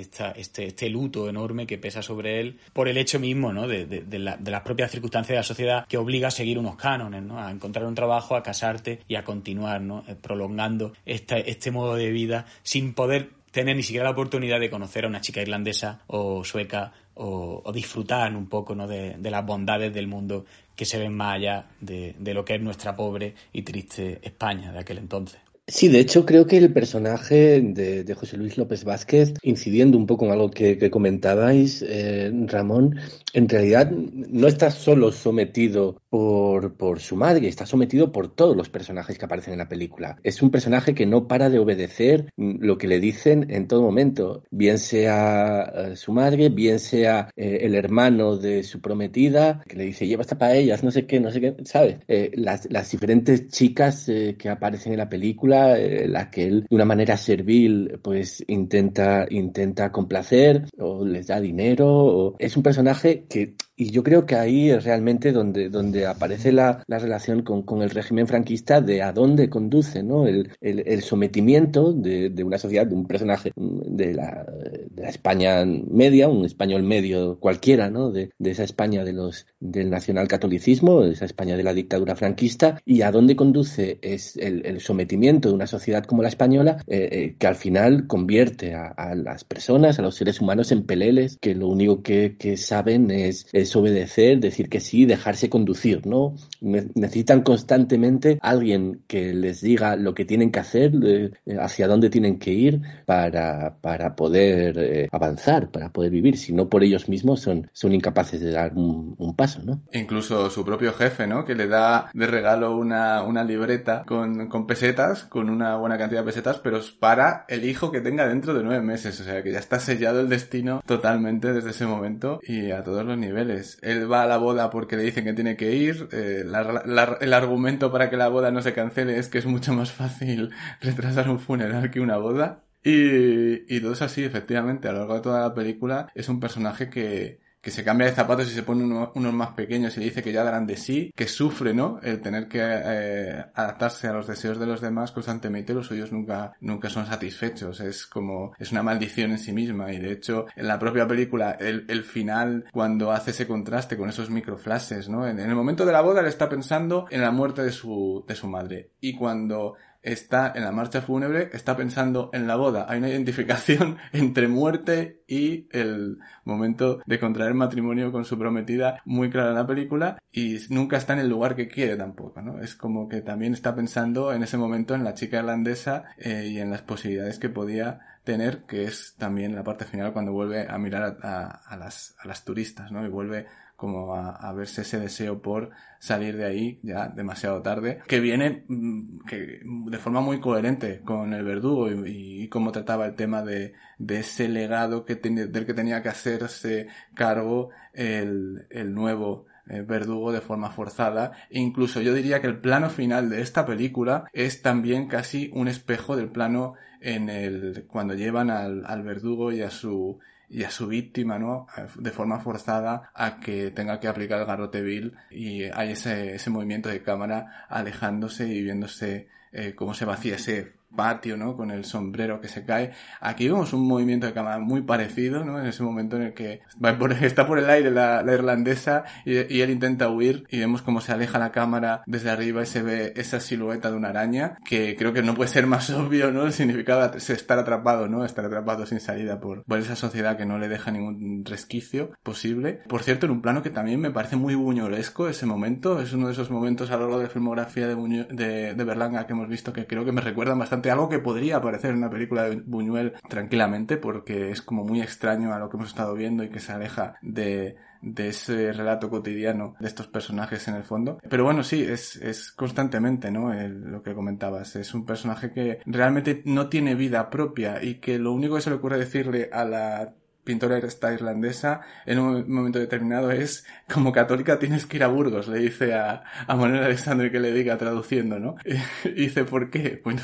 este, este luto enorme que pesa sobre él por el hecho mismo de, las propias circunstancias de la sociedad que obliga a seguir unos cánones, ¿no? a encontrar un trabajo, a casarte y a continuar ¿no? Eh, prolongando este, modo de vida sin poder tener ni siquiera la oportunidad de conocer a una chica irlandesa o sueca o, disfrutar un poco ¿no? de, de, las bondades del mundo que se ven más allá de, de lo que es nuestra pobre y triste España de aquel entonces. Sí, de hecho creo que el personaje de, José Luis López Vázquez, incidiendo un poco en algo que, comentabais, eh, Ramón, en realidad no está solo sometido por, por su madre, está sometido por todos los personajes que aparecen en la película. Es un personaje que no para de obedecer lo que le dicen en todo momento, bien sea eh, su madre, bien sea eh, el hermano de su prometida, que le dice, lleva esta ellas, no sé qué, no sé qué, ¿sabes? las, las diferentes chicas que aparecen en la película, eh, la que él de una manera servil pues intenta, intenta complacer o les da dinero. O... Es un personaje que y yo creo que ahí es realmente donde, donde aparece la, la relación con, con, el régimen franquista de a dónde conduce ¿no? el, el, el sometimiento de, de, una sociedad, de un personaje de la, la España media, un español medio cualquiera, ¿no? De, esa España de los, del nacionalcatolicismo, de esa España de la dictadura franquista, y a dónde conduce es el, sometimiento de una sociedad como la española, eh, eh, que al final convierte a, las personas, a los seres humanos en peleles, que lo único que, saben es, es, obedecer, decir que sí, dejarse conducir, ¿no? necesitan constantemente alguien que les diga lo que tienen que hacer, eh, hacia dónde tienen que ir para, para poder eh, avanzar, para poder vivir. Si no por ellos mismos son, son incapaces de dar un, paso, ¿no? Incluso su propio jefe, ¿no? Que le da de regalo una, una libreta con, con pesetas, con una buena cantidad de pesetas, pero es para el hijo que tenga dentro de nueve meses. O sea que ya está sellado el destino totalmente desde ese momento y a todos los niveles. Él va a la boda porque le dicen que tiene que ir. Eh, el argumento para que la boda no se cancele es que es mucho más fácil (laughs) retrasar un funeral que una boda. Y, y todo es así, efectivamente. A lo largo de toda la película es un personaje que, que se cambia de zapatos y se pone unos más pequeños y le dice que ya darán de sí, que sufre, ¿no? El tener que eh, adaptarse a los deseos de los demás constantemente, los suyos nunca, nunca son satisfechos. Es como, es una maldición en sí misma y de hecho en la propia película, el, el final, cuando hace ese contraste con esos microflashes, ¿no? En, en el momento de la boda le está pensando en la muerte de su, de su madre y cuando está en la marcha fúnebre, está pensando en la boda. Hay una identificación (laughs) entre muerte y el momento de contraer matrimonio con su prometida muy clara en la película y nunca está en el lugar que quiere tampoco, ¿no? Es como que también está pensando en ese momento en la chica irlandesa eh, y en las posibilidades que podía tener, que es también la parte final cuando vuelve a mirar a, las, a las turistas, ¿no? Y vuelve como a, verse ese deseo por salir de ahí ya demasiado tarde, que viene mm, que, de forma muy coherente con el verdugo y, cómo trataba el tema de, de ese legado que del que tenía que hacerse cargo el, el nuevo eh, verdugo de forma forzada. Incluso yo diría que el plano final de esta película es también casi un espejo del plano en el cuando llevan al, al verdugo y a su y a su víctima, ¿no? De forma forzada a que tenga que aplicar el garrote vil y hay ese, ese movimiento de cámara alejándose y viéndose eh, cómo se vacía ese patio, ¿no? Con el sombrero que se cae. Aquí vemos un movimiento de cámara muy parecido, ¿no? En ese momento en el que (laughs) está por el aire la, irlandesa y, él intenta huir y vemos cómo se aleja la cámara desde arriba y se ve esa silueta de una araña que creo que no puede ser más (laughs) obvio, ¿no? El significado de estar atrapado, ¿no? Estar atrapado sin salida por, por esa sociedad que no le deja ningún resquicio posible. Por cierto, en un plano que también me parece muy buñolesco ese momento. Es uno de esos momentos a lo largo de la filmografía de, de, de Berlanga que hemos visto que creo que me recuerdan bastante algo que podría aparecer en una película de Buñuel tranquilamente, porque es como muy extraño a lo que hemos estado viendo y que se aleja de, de ese relato cotidiano de estos personajes en el fondo. Pero bueno, sí, es, es constantemente, ¿no? lo que comentabas. Es un personaje que realmente no tiene vida propia y que lo único que se le ocurre decirle a la pintora esta irlandesa en un momento determinado es como católica tienes que ir a Burgos le dice a, a Manuel Alexandre que le diga traduciendo ¿no? (laughs) y dice ¿por qué? Bueno,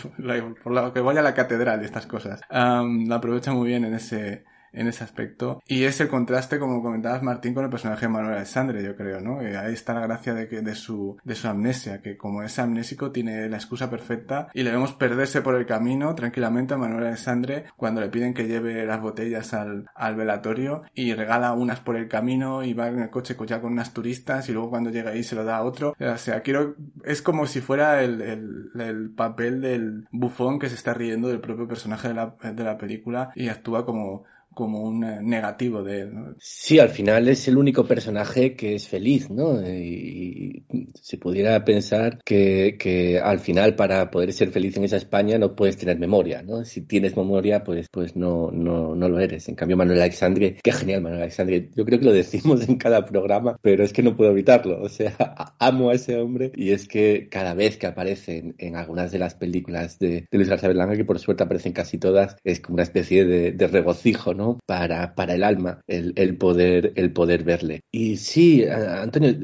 por lo que vaya a la catedral y estas cosas la aprovecha muy bien en ese en ese aspecto. Y es el contraste, como comentabas Martín, con el personaje de Manuel Alexandre, yo creo, ¿no? Eh, ahí está la gracia de, que, de, su, de su amnesia, que como es amnésico tiene la excusa perfecta y le vemos perderse por el camino tranquilamente a Manuel Alexandre cuando le piden que lleve las botellas al, al velatorio y regala unas por el camino y va en el coche ya con unas turistas y luego cuando llega ahí se lo da a otro. O sea, quiero, es como si fuera el, el, el papel del bufón que se está riendo del propio personaje de la, de la película y actúa como como un eh, negativo de él. ¿no? Sí, al final es el único personaje que es feliz, ¿no? Y, se pudiera pensar que, que, al final para poder ser feliz en esa España no puedes tener memoria, ¿no? Si tienes memoria, pues, pues no, no, no lo eres. En cambio, Manuel Alexandre, qué genial Manuel Alexandre. Yo creo que lo decimos en cada programa, pero es que no puedo evitarlo. O sea, amo a ese hombre y es que cada vez que aparece en, algunas de las películas de, de Luis García Berlanga, que por suerte aparecen casi todas, es como una especie de, de regocijo, ¿no? Para, para el alma, el, el, poder, el poder verle. Y sí, Antonio,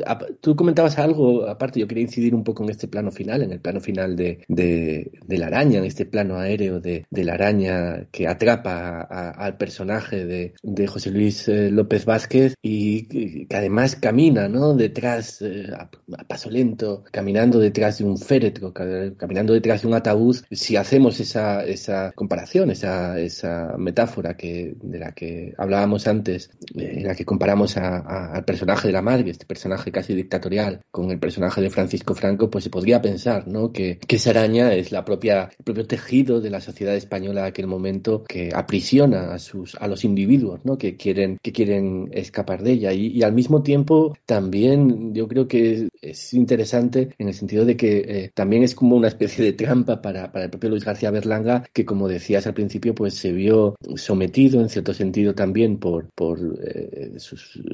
tú comentabas algo, aparte yo quería incidir un poco en este plano final, en el plano final de, de, la araña, en este plano aéreo de, de la araña que atrapa al personaje de, de José Luis eh, López Vázquez y que además camina, ¿no? Detrás, eh, a, paso lento, caminando detrás de un féretro, caminando detrás de un ataúd. Si hacemos esa, esa comparación, esa, esa metáfora que de la que hablábamos antes, en la que comparamos al personaje de la madre, este personaje casi dictatorial, con el personaje de Francisco Franco, pues se podría pensar ¿no? que, que esa araña es la propia, el propio tejido de la sociedad española de aquel momento que aprisiona a, sus, a los individuos ¿no? que, quieren, que quieren escapar de ella. Y, al mismo tiempo también yo creo que es, interesante en el sentido de que eh, también es como una especie de trampa para, para el propio Luis García Berlanga, que como decías al principio, pues se vio sometido en cierto sentido también por, por eh,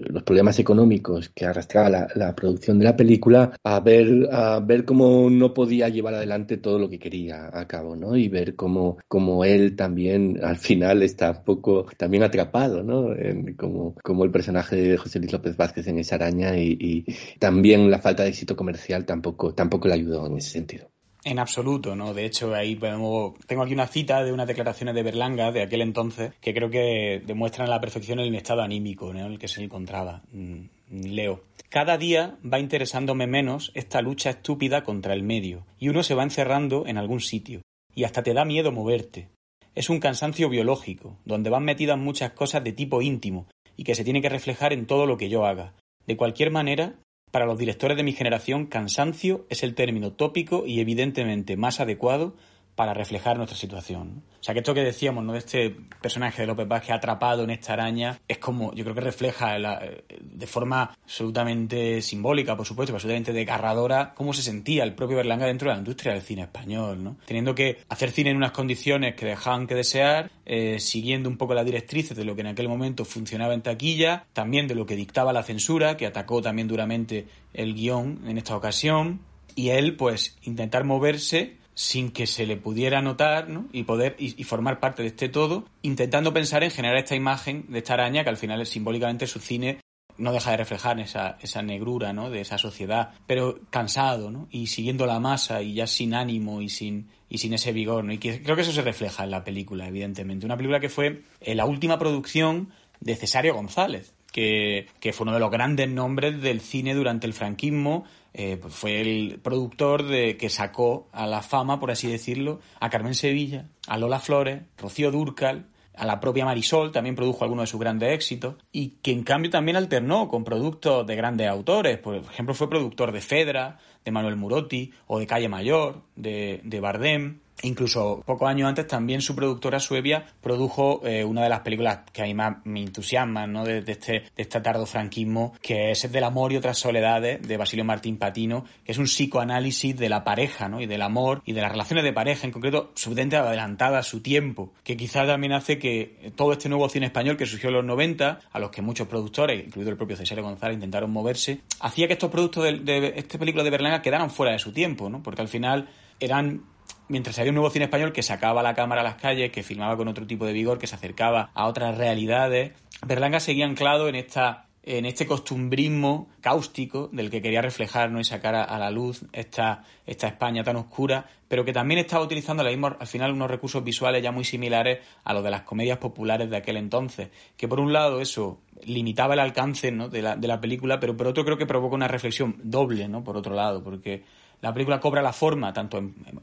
los problemas económicos que arrastraba la, la, producción de la película, a ver, a ver cómo no podía llevar adelante todo lo que quería a cabo, ¿no? Y ver cómo, cómo él también al final está un poco también atrapado, ¿no? En, como, como el personaje de José Luis López Vázquez en esa araña y, y también la falta de éxito comercial tampoco, tampoco le ayudó en ese sentido. En absoluto, ¿no? De hecho, ahí podemos... Tengo aquí una cita de unas declaraciones de Berlanga de aquel entonces que creo que demuestran a la perfección el estado anímico en el que se encontraba. Mm, leo. Cada día va interesándome menos esta lucha estúpida contra el medio, y uno se va encerrando en algún sitio, y hasta te da miedo moverte. Es un cansancio biológico, donde van metidas muchas cosas de tipo íntimo, y que se tiene que reflejar en todo lo que yo haga. De cualquier manera, para los directores de mi generación, cansancio es el término tópico y evidentemente más adecuado para reflejar nuestra situación. O sea, que esto que decíamos, ¿no? De este personaje de López Vázquez atrapado en esta araña, es como, yo creo que refleja de forma absolutamente simbólica, por supuesto, absolutamente desgarradora, cómo se sentía el propio Berlanga dentro de la industria del cine español, ¿no? Teniendo que hacer cine en unas condiciones que dejaban que desear, eh, siguiendo un poco las directrices de lo que en aquel momento funcionaba en taquilla, también de lo que dictaba la censura, que atacó también duramente el guion en esta ocasión, y él, pues, intentar moverse sin que se le pudiera notar ¿no? y poder y, formar parte de este todo, intentando pensar en generar esta imagen de esta araña que al final simbólicamente su cine no deja de reflejar esa, esa negrura ¿no? de esa sociedad, pero cansado ¿no? y siguiendo la masa y ya sin ánimo y sin, y sin ese vigor. ¿no? Y creo que eso se refleja en la película, evidentemente. Una película que fue eh, la última producción de Cesario González, que, que fue uno de los grandes nombres del cine durante el franquismo, eh, pues fue el productor de que sacó a la fama, por así decirlo, a Carmen Sevilla, a Lola Flores, Rocío Durcal, a la propia Marisol, también produjo algunos de sus grandes éxitos, y que en cambio también alternó con productos de grandes autores. Por ejemplo, fue productor de Fedra, de Manuel Murotti, o de Calle Mayor, de, de Bardem. Incluso pocos años antes también su productora Suevia produjo eh, una de las películas que a mí más me entusiasman ¿no? de, este, de este tardofranquismo, que es el del amor y otras soledades de Basilio Martín Patino, que es un psicoanálisis de la pareja ¿no? y del amor y de las relaciones de pareja, en concreto, absolutamente adelantada a su tiempo, que quizás también hace que todo este nuevo cine español que surgió en los 90, a los que muchos productores, incluido el propio César González, intentaron moverse, hacía que estos productos de, de esta película de Berlanga quedaran fuera de su tiempo, ¿no? porque al final eran mientras había un nuevo cine español que sacaba la cámara a las calles, que filmaba con otro tipo de vigor, que se acercaba a otras realidades, Berlanga seguía anclado en esta en este costumbrismo cáustico del que quería reflejar ¿no? y sacar a, la luz esta, esta España tan oscura, pero que también estaba utilizando al final unos recursos visuales ya muy similares a los de las comedias populares de aquel entonces, que por un lado eso limitaba el alcance ¿no? de, la, de la película, pero por otro creo que provoca una reflexión doble, ¿no? por otro lado, porque la película cobra la forma, tanto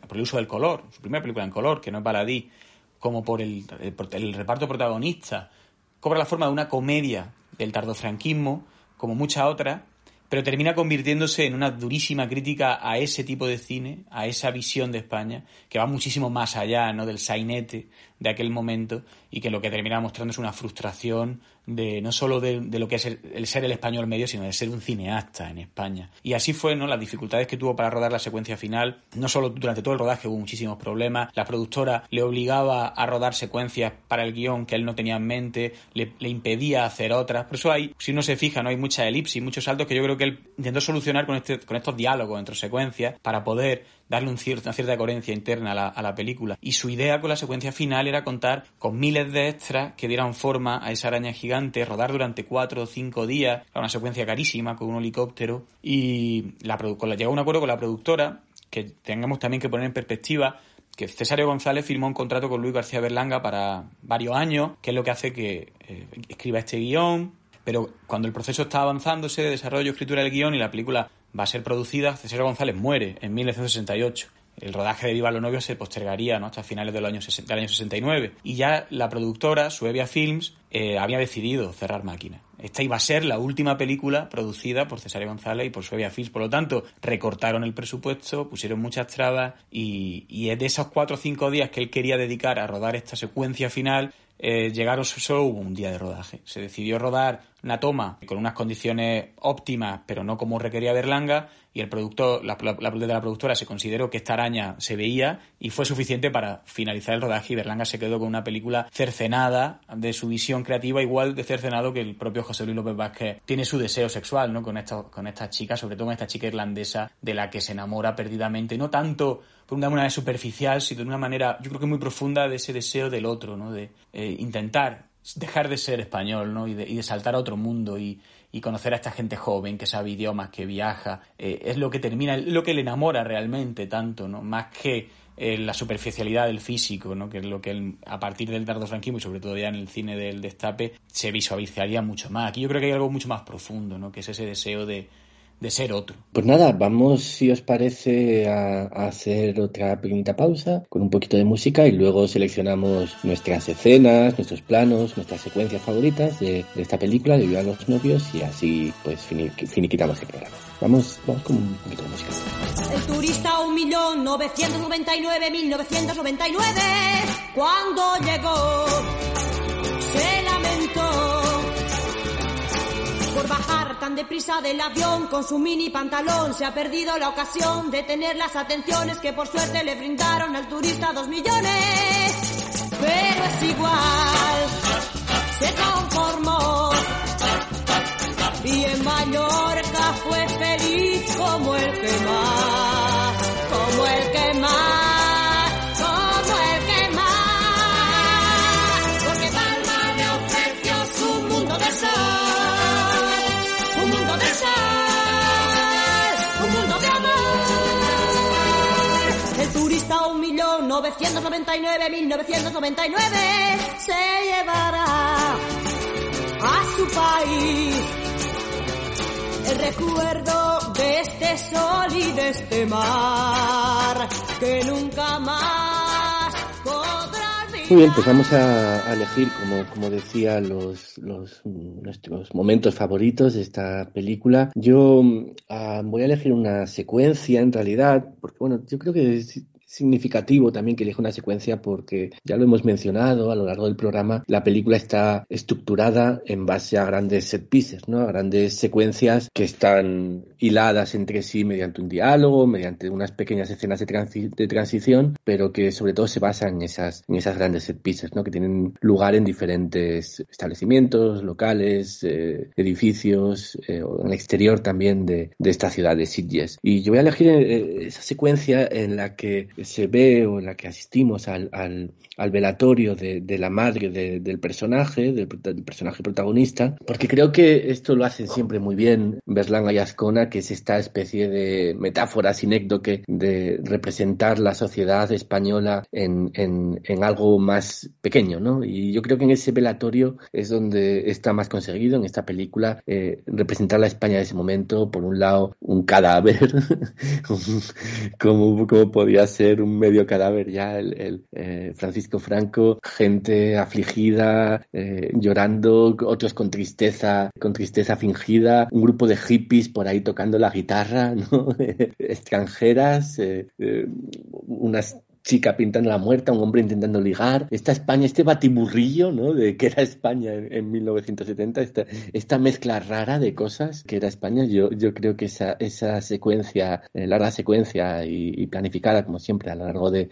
por el uso del color, su primera película en color, que no es baladí, como por el, el, reparto protagonista, cobra la forma de una comedia del tardofranquismo, como muchas otras, pero termina convirtiéndose en una durísima crítica a ese tipo de cine, a esa visión de España, que va muchísimo más allá ¿no? del sainete de aquel momento y que lo que termina mostrando es una frustración de no solo de, lo que es el, ser el español medio, sino de ser un cineasta en España. Y así fue, ¿no? Las dificultades que tuvo para rodar la secuencia final, no solo durante todo el rodaje hubo muchísimos problemas, la productora le obligaba a rodar secuencias para el guion que él no tenía en mente, le, impedía hacer otras. Por eso hay, si uno se fija, no hay mucha elipsis, muchos saltos que yo creo que él intentó solucionar con, este, con estos diálogos entre secuencias para poder darle una cierta coherencia interna a la, película. Y su idea con la secuencia final era contar con miles de extras que dieran forma a esa araña gigante, rodar durante cuatro o cinco días, una secuencia carísima con un helicóptero. Y la, llegó a un acuerdo con la productora, que tengamos también que poner en perspectiva que Cesario González firmó un contrato con Luis García Berlanga para varios años, que es lo que hace que eh, escriba este guion, pero cuando el proceso está avanzándose de desarrollo, escritura del guion y la película va a ser producida, César González muere en 1968. El rodaje de Viva los novios se postergaría hasta finales del año, del año 69. Y ya la productora, Suevia Films, eh, había decidido cerrar máquina. Esta iba a ser la última película producida por César González y por Suevia Films. Por lo tanto, recortaron el presupuesto, pusieron muchas trabas y, y de esos cuatro o cinco días que él quería dedicar a rodar esta secuencia final, eh, llegaron solo un día de rodaje. Se decidió rodar una toma con unas condiciones óptimas, pero no como requería Berlanga, y el productor, la, la, la productora se consideró que esta araña se veía y fue suficiente para finalizar el rodaje y Berlanga se quedó con una película cercenada de su visión creativa, igual de cercenado que el propio José Luis López Vázquez tiene su deseo sexual, ¿no? Con esta, con esta chica, sobre todo con esta chica irlandesa de la que se enamora perdidamente, no tanto por una manera superficial, sino de una manera, yo creo que muy profunda de ese deseo del otro, ¿no? De eh, intentar dejar de ser español, ¿no? Y de, y de saltar a otro mundo y, y, conocer a esta gente joven que sabe idiomas, que viaja, eh, es lo que termina, lo que le enamora realmente tanto, ¿no? Más que eh, la superficialidad del físico, ¿no? Que es lo que a partir del dardo franquismo y sobre todo ya en el cine del destape se visualizaría mucho más. Aquí yo creo que hay algo mucho más profundo, ¿no? Que es ese deseo de, de ser otro. Pues nada, vamos, si os parece, a, a, hacer otra pequeñita pausa con un poquito de música y luego seleccionamos nuestras escenas, nuestros planos, nuestras secuencias favoritas de, de esta película, de Viva los novios y así pues finiquitamos el programa. Vamos, vamos con un poquito de música. El turista un millón novecientos noventa y nueve mil novecientos noventa y nueve cuando llegó se lamentó por bajar tan deprisa del avión con su mini pantalón se ha perdido la ocasión de tener las atenciones que por suerte le brindaron al turista dos millones. Pero es igual, se conformó y en Mallorca fue feliz como el que más, 1999, 1999 se llevará a su país el recuerdo de este sol y de este mar que nunca más podrá mirar. Muy bien, pues vamos a, elegir, como, como decía, los, los, nuestros momentos favoritos de esta película. Yo ah, voy a elegir una secuencia en realidad, porque bueno, yo creo que significativo también que elija una secuencia porque ya lo hemos mencionado a lo largo del programa, la película está estructurada en base a grandes set pieces, ¿no? A grandes secuencias que están hiladas entre sí mediante un diálogo, mediante unas pequeñas escenas de, transi de transición, pero que sobre todo se basan en esas, en esas grandes set pieces, ¿no? Que tienen lugar en diferentes establecimientos, locales, eh, edificios, eh, en el exterior también de, de esta ciudad de Sitges. Y yo voy a elegir eh, esa secuencia en la que se ve o en la que asistimos al, al, al velatorio de, de, la madre de, del personaje, del, del, personaje protagonista, porque creo que esto lo hacen siempre muy bien Berlanga y Ascona, que es esta especie de metáfora sinécdoque de representar la sociedad española en, en, en, algo más pequeño, ¿no? Y yo creo que en ese velatorio es donde está más conseguido, en esta película, eh, representar la España de ese momento, por un lado, un cadáver, (laughs) como, como podía ser un medio cadáver ya el, eh, Francisco Franco, gente afligida, eh, llorando, otros con tristeza, con tristeza fingida, un grupo de hippies por ahí tocando la guitarra, (laughs) (laughs) extranjeras, eh, unas chica pintando la muerta, un hombre intentando ligar, esta España, este batiburrillo, ¿no? De que era España en, en 1970, esta, esta, mezcla rara de cosas que era España, yo, yo creo que esa, esa secuencia, eh, larga secuencia y, planificada, como siempre, a lo largo de,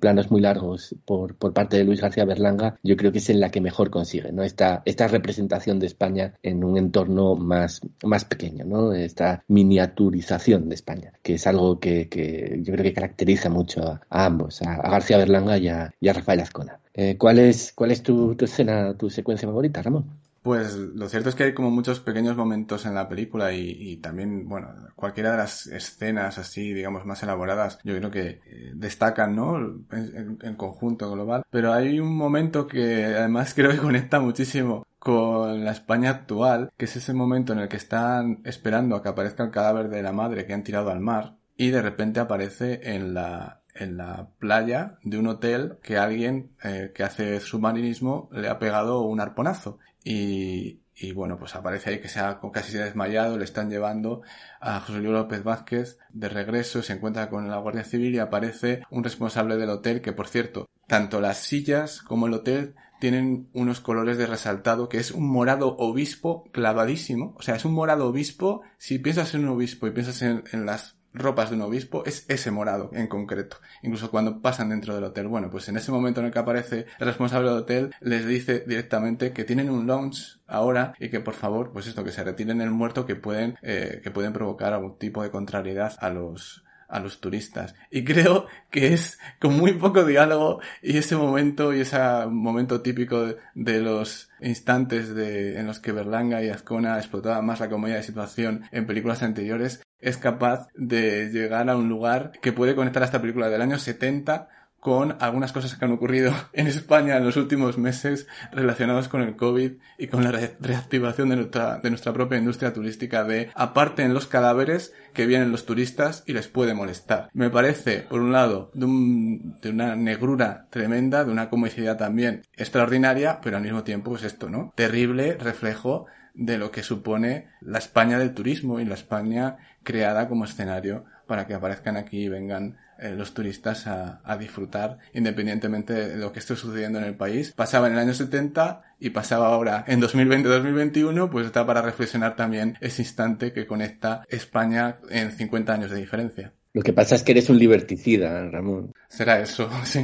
planos muy largos por, por parte de Luis García Berlanga, yo creo que es en la que mejor consigue, ¿no? Esta, esta representación de España en un entorno más, más pequeño, ¿no? Esta miniaturización de España, que es algo que, que yo creo que caracteriza mucho a, a ambos, a, García Berlanga y a, Rafael Azcona. Eh, ¿Cuál es, cuál es tu, tu, escena, tu secuencia favorita, Ramón? Pues lo cierto es que hay como muchos pequeños momentos en la película y, también, bueno, cualquiera de las escenas así, digamos, más elaboradas, yo creo que eh, destacan, ¿no? En, en, conjunto global. Pero hay un momento que además (laughs) creo que conecta muchísimo con la España actual, que es ese momento en el que están esperando a que aparezca el cadáver de la madre que han tirado al mar y de repente aparece en la, en la playa de un hotel que alguien eh, que hace submarinismo le ha pegado un arponazo. Y, y bueno, pues aparece ahí que se ha casi se ha desmayado, le están llevando a José Luis López Vázquez de regreso, se encuentra con la Guardia Civil y aparece un responsable del hotel que, por cierto, tanto las sillas como el hotel tienen unos colores de resaltado que es un morado obispo clavadísimo. O sea, es un morado obispo. Si piensas en un obispo y piensas en, en las ropas de un obispo es ese morado en concreto. Incluso cuando pasan dentro del hotel. Bueno, pues en ese momento en el que aparece el responsable del hotel les dice directamente que tienen un lounge ahora y que por favor, pues esto, que se retiren el muerto que pueden, eh, que pueden provocar algún tipo de contrariedad a los, a los turistas. Y creo que es con muy poco diálogo y ese momento y ese momento típico de, los instantes de, en los que Berlanga y Azcona explotaban más la comedia de situación en películas anteriores, es capaz de llegar a un lugar que puede conectar a esta película del año 70 con algunas cosas que han ocurrido (laughs) en España en los últimos meses relacionados con el COVID y con la re reactivación de nuestra, de nuestra propia industria turística de aparte en los cadáveres que vienen los turistas y les puede molestar. Me parece, por un lado, de, un, de una negrura tremenda, de una comicidad también extraordinaria, pero al mismo tiempo es esto, ¿no? Terrible reflejo de lo que supone la España del turismo y la España creada como escenario para que aparezcan aquí y vengan eh, los turistas a, a, disfrutar independientemente de lo que esté sucediendo en el país. Pasaba en el año 70 y pasaba ahora en 2020-2021, pues está para reflexionar también ese instante que conecta España en 50 años de diferencia. Lo que pasa es que eres un liberticida, Ramón. Será eso, (laughs) sí.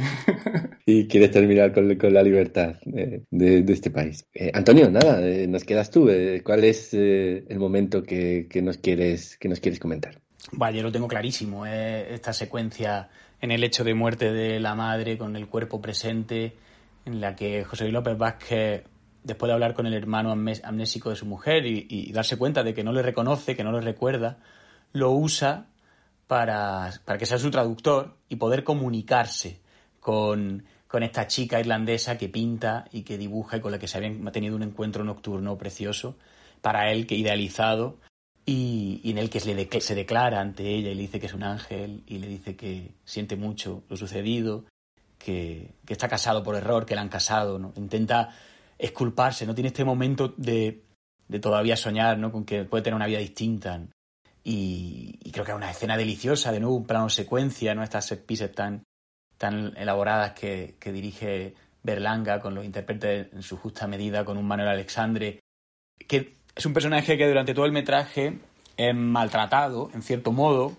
y quieres terminar con, con la libertad de, de, de, este país. Eh, Antonio, nada, eh, nos quedas tú. Eh, ¿Cuál es eh, el momento que, que, nos quieres, que nos quieres comentar? Vaya, yo lo tengo clarísimo. esta secuencia en el hecho de muerte de la madre con el cuerpo presente, en la que José Luis López Vázquez, después de hablar con el hermano amnésico de su mujer y, y darse cuenta de que no le reconoce, que no le recuerda, lo usa para, para que sea su traductor y poder comunicarse con, con esta chica irlandesa que pinta y que dibuja y con la que se habían tenido un encuentro nocturno precioso para él, que idealizado, y, en el que se, declara ante ella y le dice que es un ángel y le dice que siente mucho lo sucedido, que, que está casado por error, que la han casado, ¿no? Intenta esculparse, ¿no? Tiene este momento de, de todavía soñar, ¿no? Con que puede tener una vida distinta. Y, y, creo que es una escena deliciosa, de nuevo un plano secuencia, ¿no? Estas set pieces tan, elaboradas que, que, dirige Berlanga con los intérpretes en su justa medida, con un Manuel Alexandre, que es un personaje que durante todo el metraje es maltratado, en cierto modo,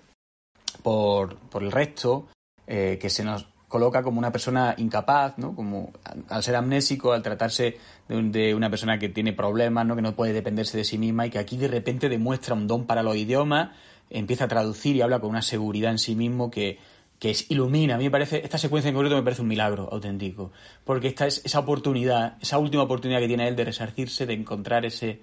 por, por el resto, eh, que se nos coloca como una persona incapaz, ¿no? Como al ser amnésico, al tratarse de, de, una persona que tiene problemas, ¿no? Que no puede dependerse de sí misma y que aquí de repente demuestra un don para los idiomas, empieza a traducir y habla con una seguridad en sí mismo que, que ilumina. A mí me parece, esta secuencia en concreto me parece un milagro auténtico, porque esta es esa oportunidad, esa última oportunidad que tiene él de resarcirse, de encontrar ese,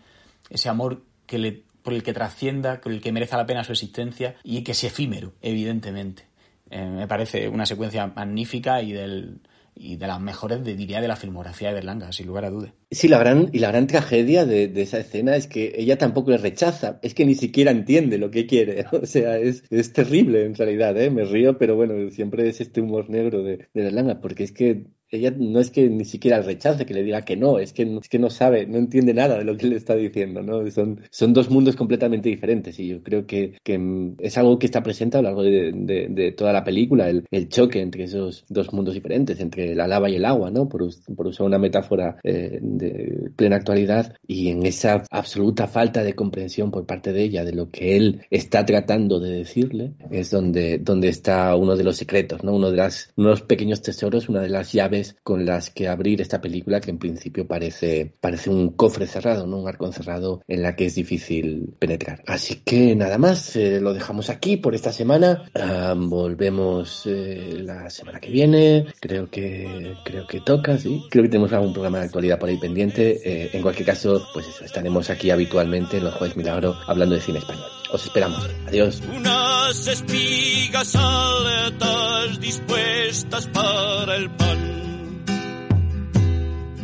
ese amor que le, por el que trascienda, por el que merezca la pena su existencia y que es efímero, evidentemente. Eh, me parece una secuencia magnífica y del y de las mejores, de, diría, de la filmografía de Berlanga, sin lugar a dudas. Sí, la gran, y la gran tragedia de, esa escena es que ella tampoco le rechaza, es que ni siquiera entiende lo que quiere. (laughs) O sea, es, es terrible en realidad, ¿eh? Me río, pero bueno, siempre es este humor negro de, de Berlanga, porque es que ella no es que ni siquiera rechace, que le diga que no, es que, es que no sabe, no entiende nada de lo que le está diciendo, ¿no? Son, son dos mundos completamente diferentes y yo creo que, que es algo que está presente a lo largo de, de, de toda la película, el, el, choque entre esos dos mundos diferentes, entre la lava y el agua, ¿no? Por, por usar una metáfora eh, de plena actualidad y en esa absoluta falta de comprensión por parte de ella de lo que él está tratando de decirle, es donde, donde está uno de los secretos, ¿no? Uno de, las, uno de los pequeños tesoros, una de las llaves con las que abrir esta película que en principio parece, parece un cofre cerrado, ¿no? Un arco cerrado en la que es difícil penetrar. Así que nada más, eh, lo dejamos aquí por esta semana. Um, volvemos eh, la semana que viene. Creo que, creo que toca, sí. Creo que tenemos algún programa de actualidad por ahí pendiente. Eh, en cualquier caso, pues eso, estaremos aquí habitualmente en los Jueves Milagro hablando de cine español. Os esperamos. Adiós. Unas espigas aletas dispuestas para el pan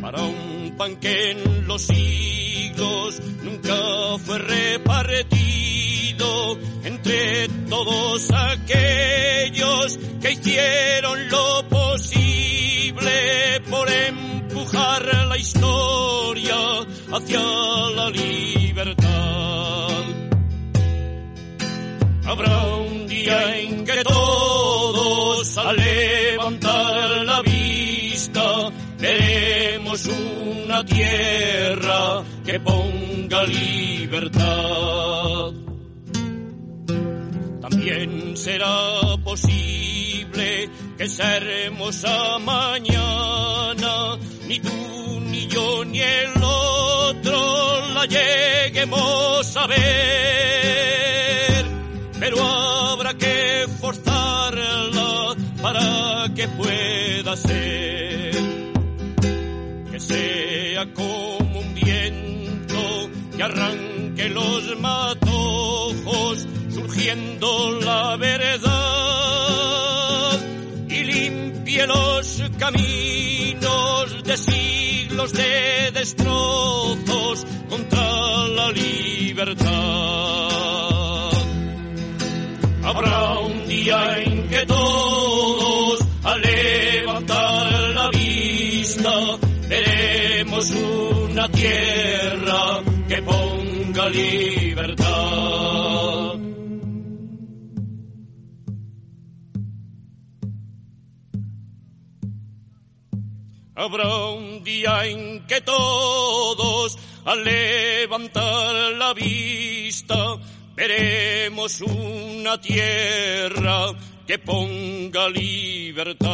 para un pan que en los siglos nunca fue repartido entre todos aquellos que hicieron lo posible por empujar la historia hacia la libertad. Al levantar la vista veremos una tierra que ponga libertad. También será posible que esa hermosa mañana ni tú ni yo ni el otro la lleguemos a ver, que arranque los matojos, surgiendo la verdad y limpie los caminos de siglos de destrozos contra la libertad. Habrá un día en que todos al levantar la vista veremos una tierra libertad. Habrá un día en que todos al levantar la vista veremos una tierra que ponga libertad.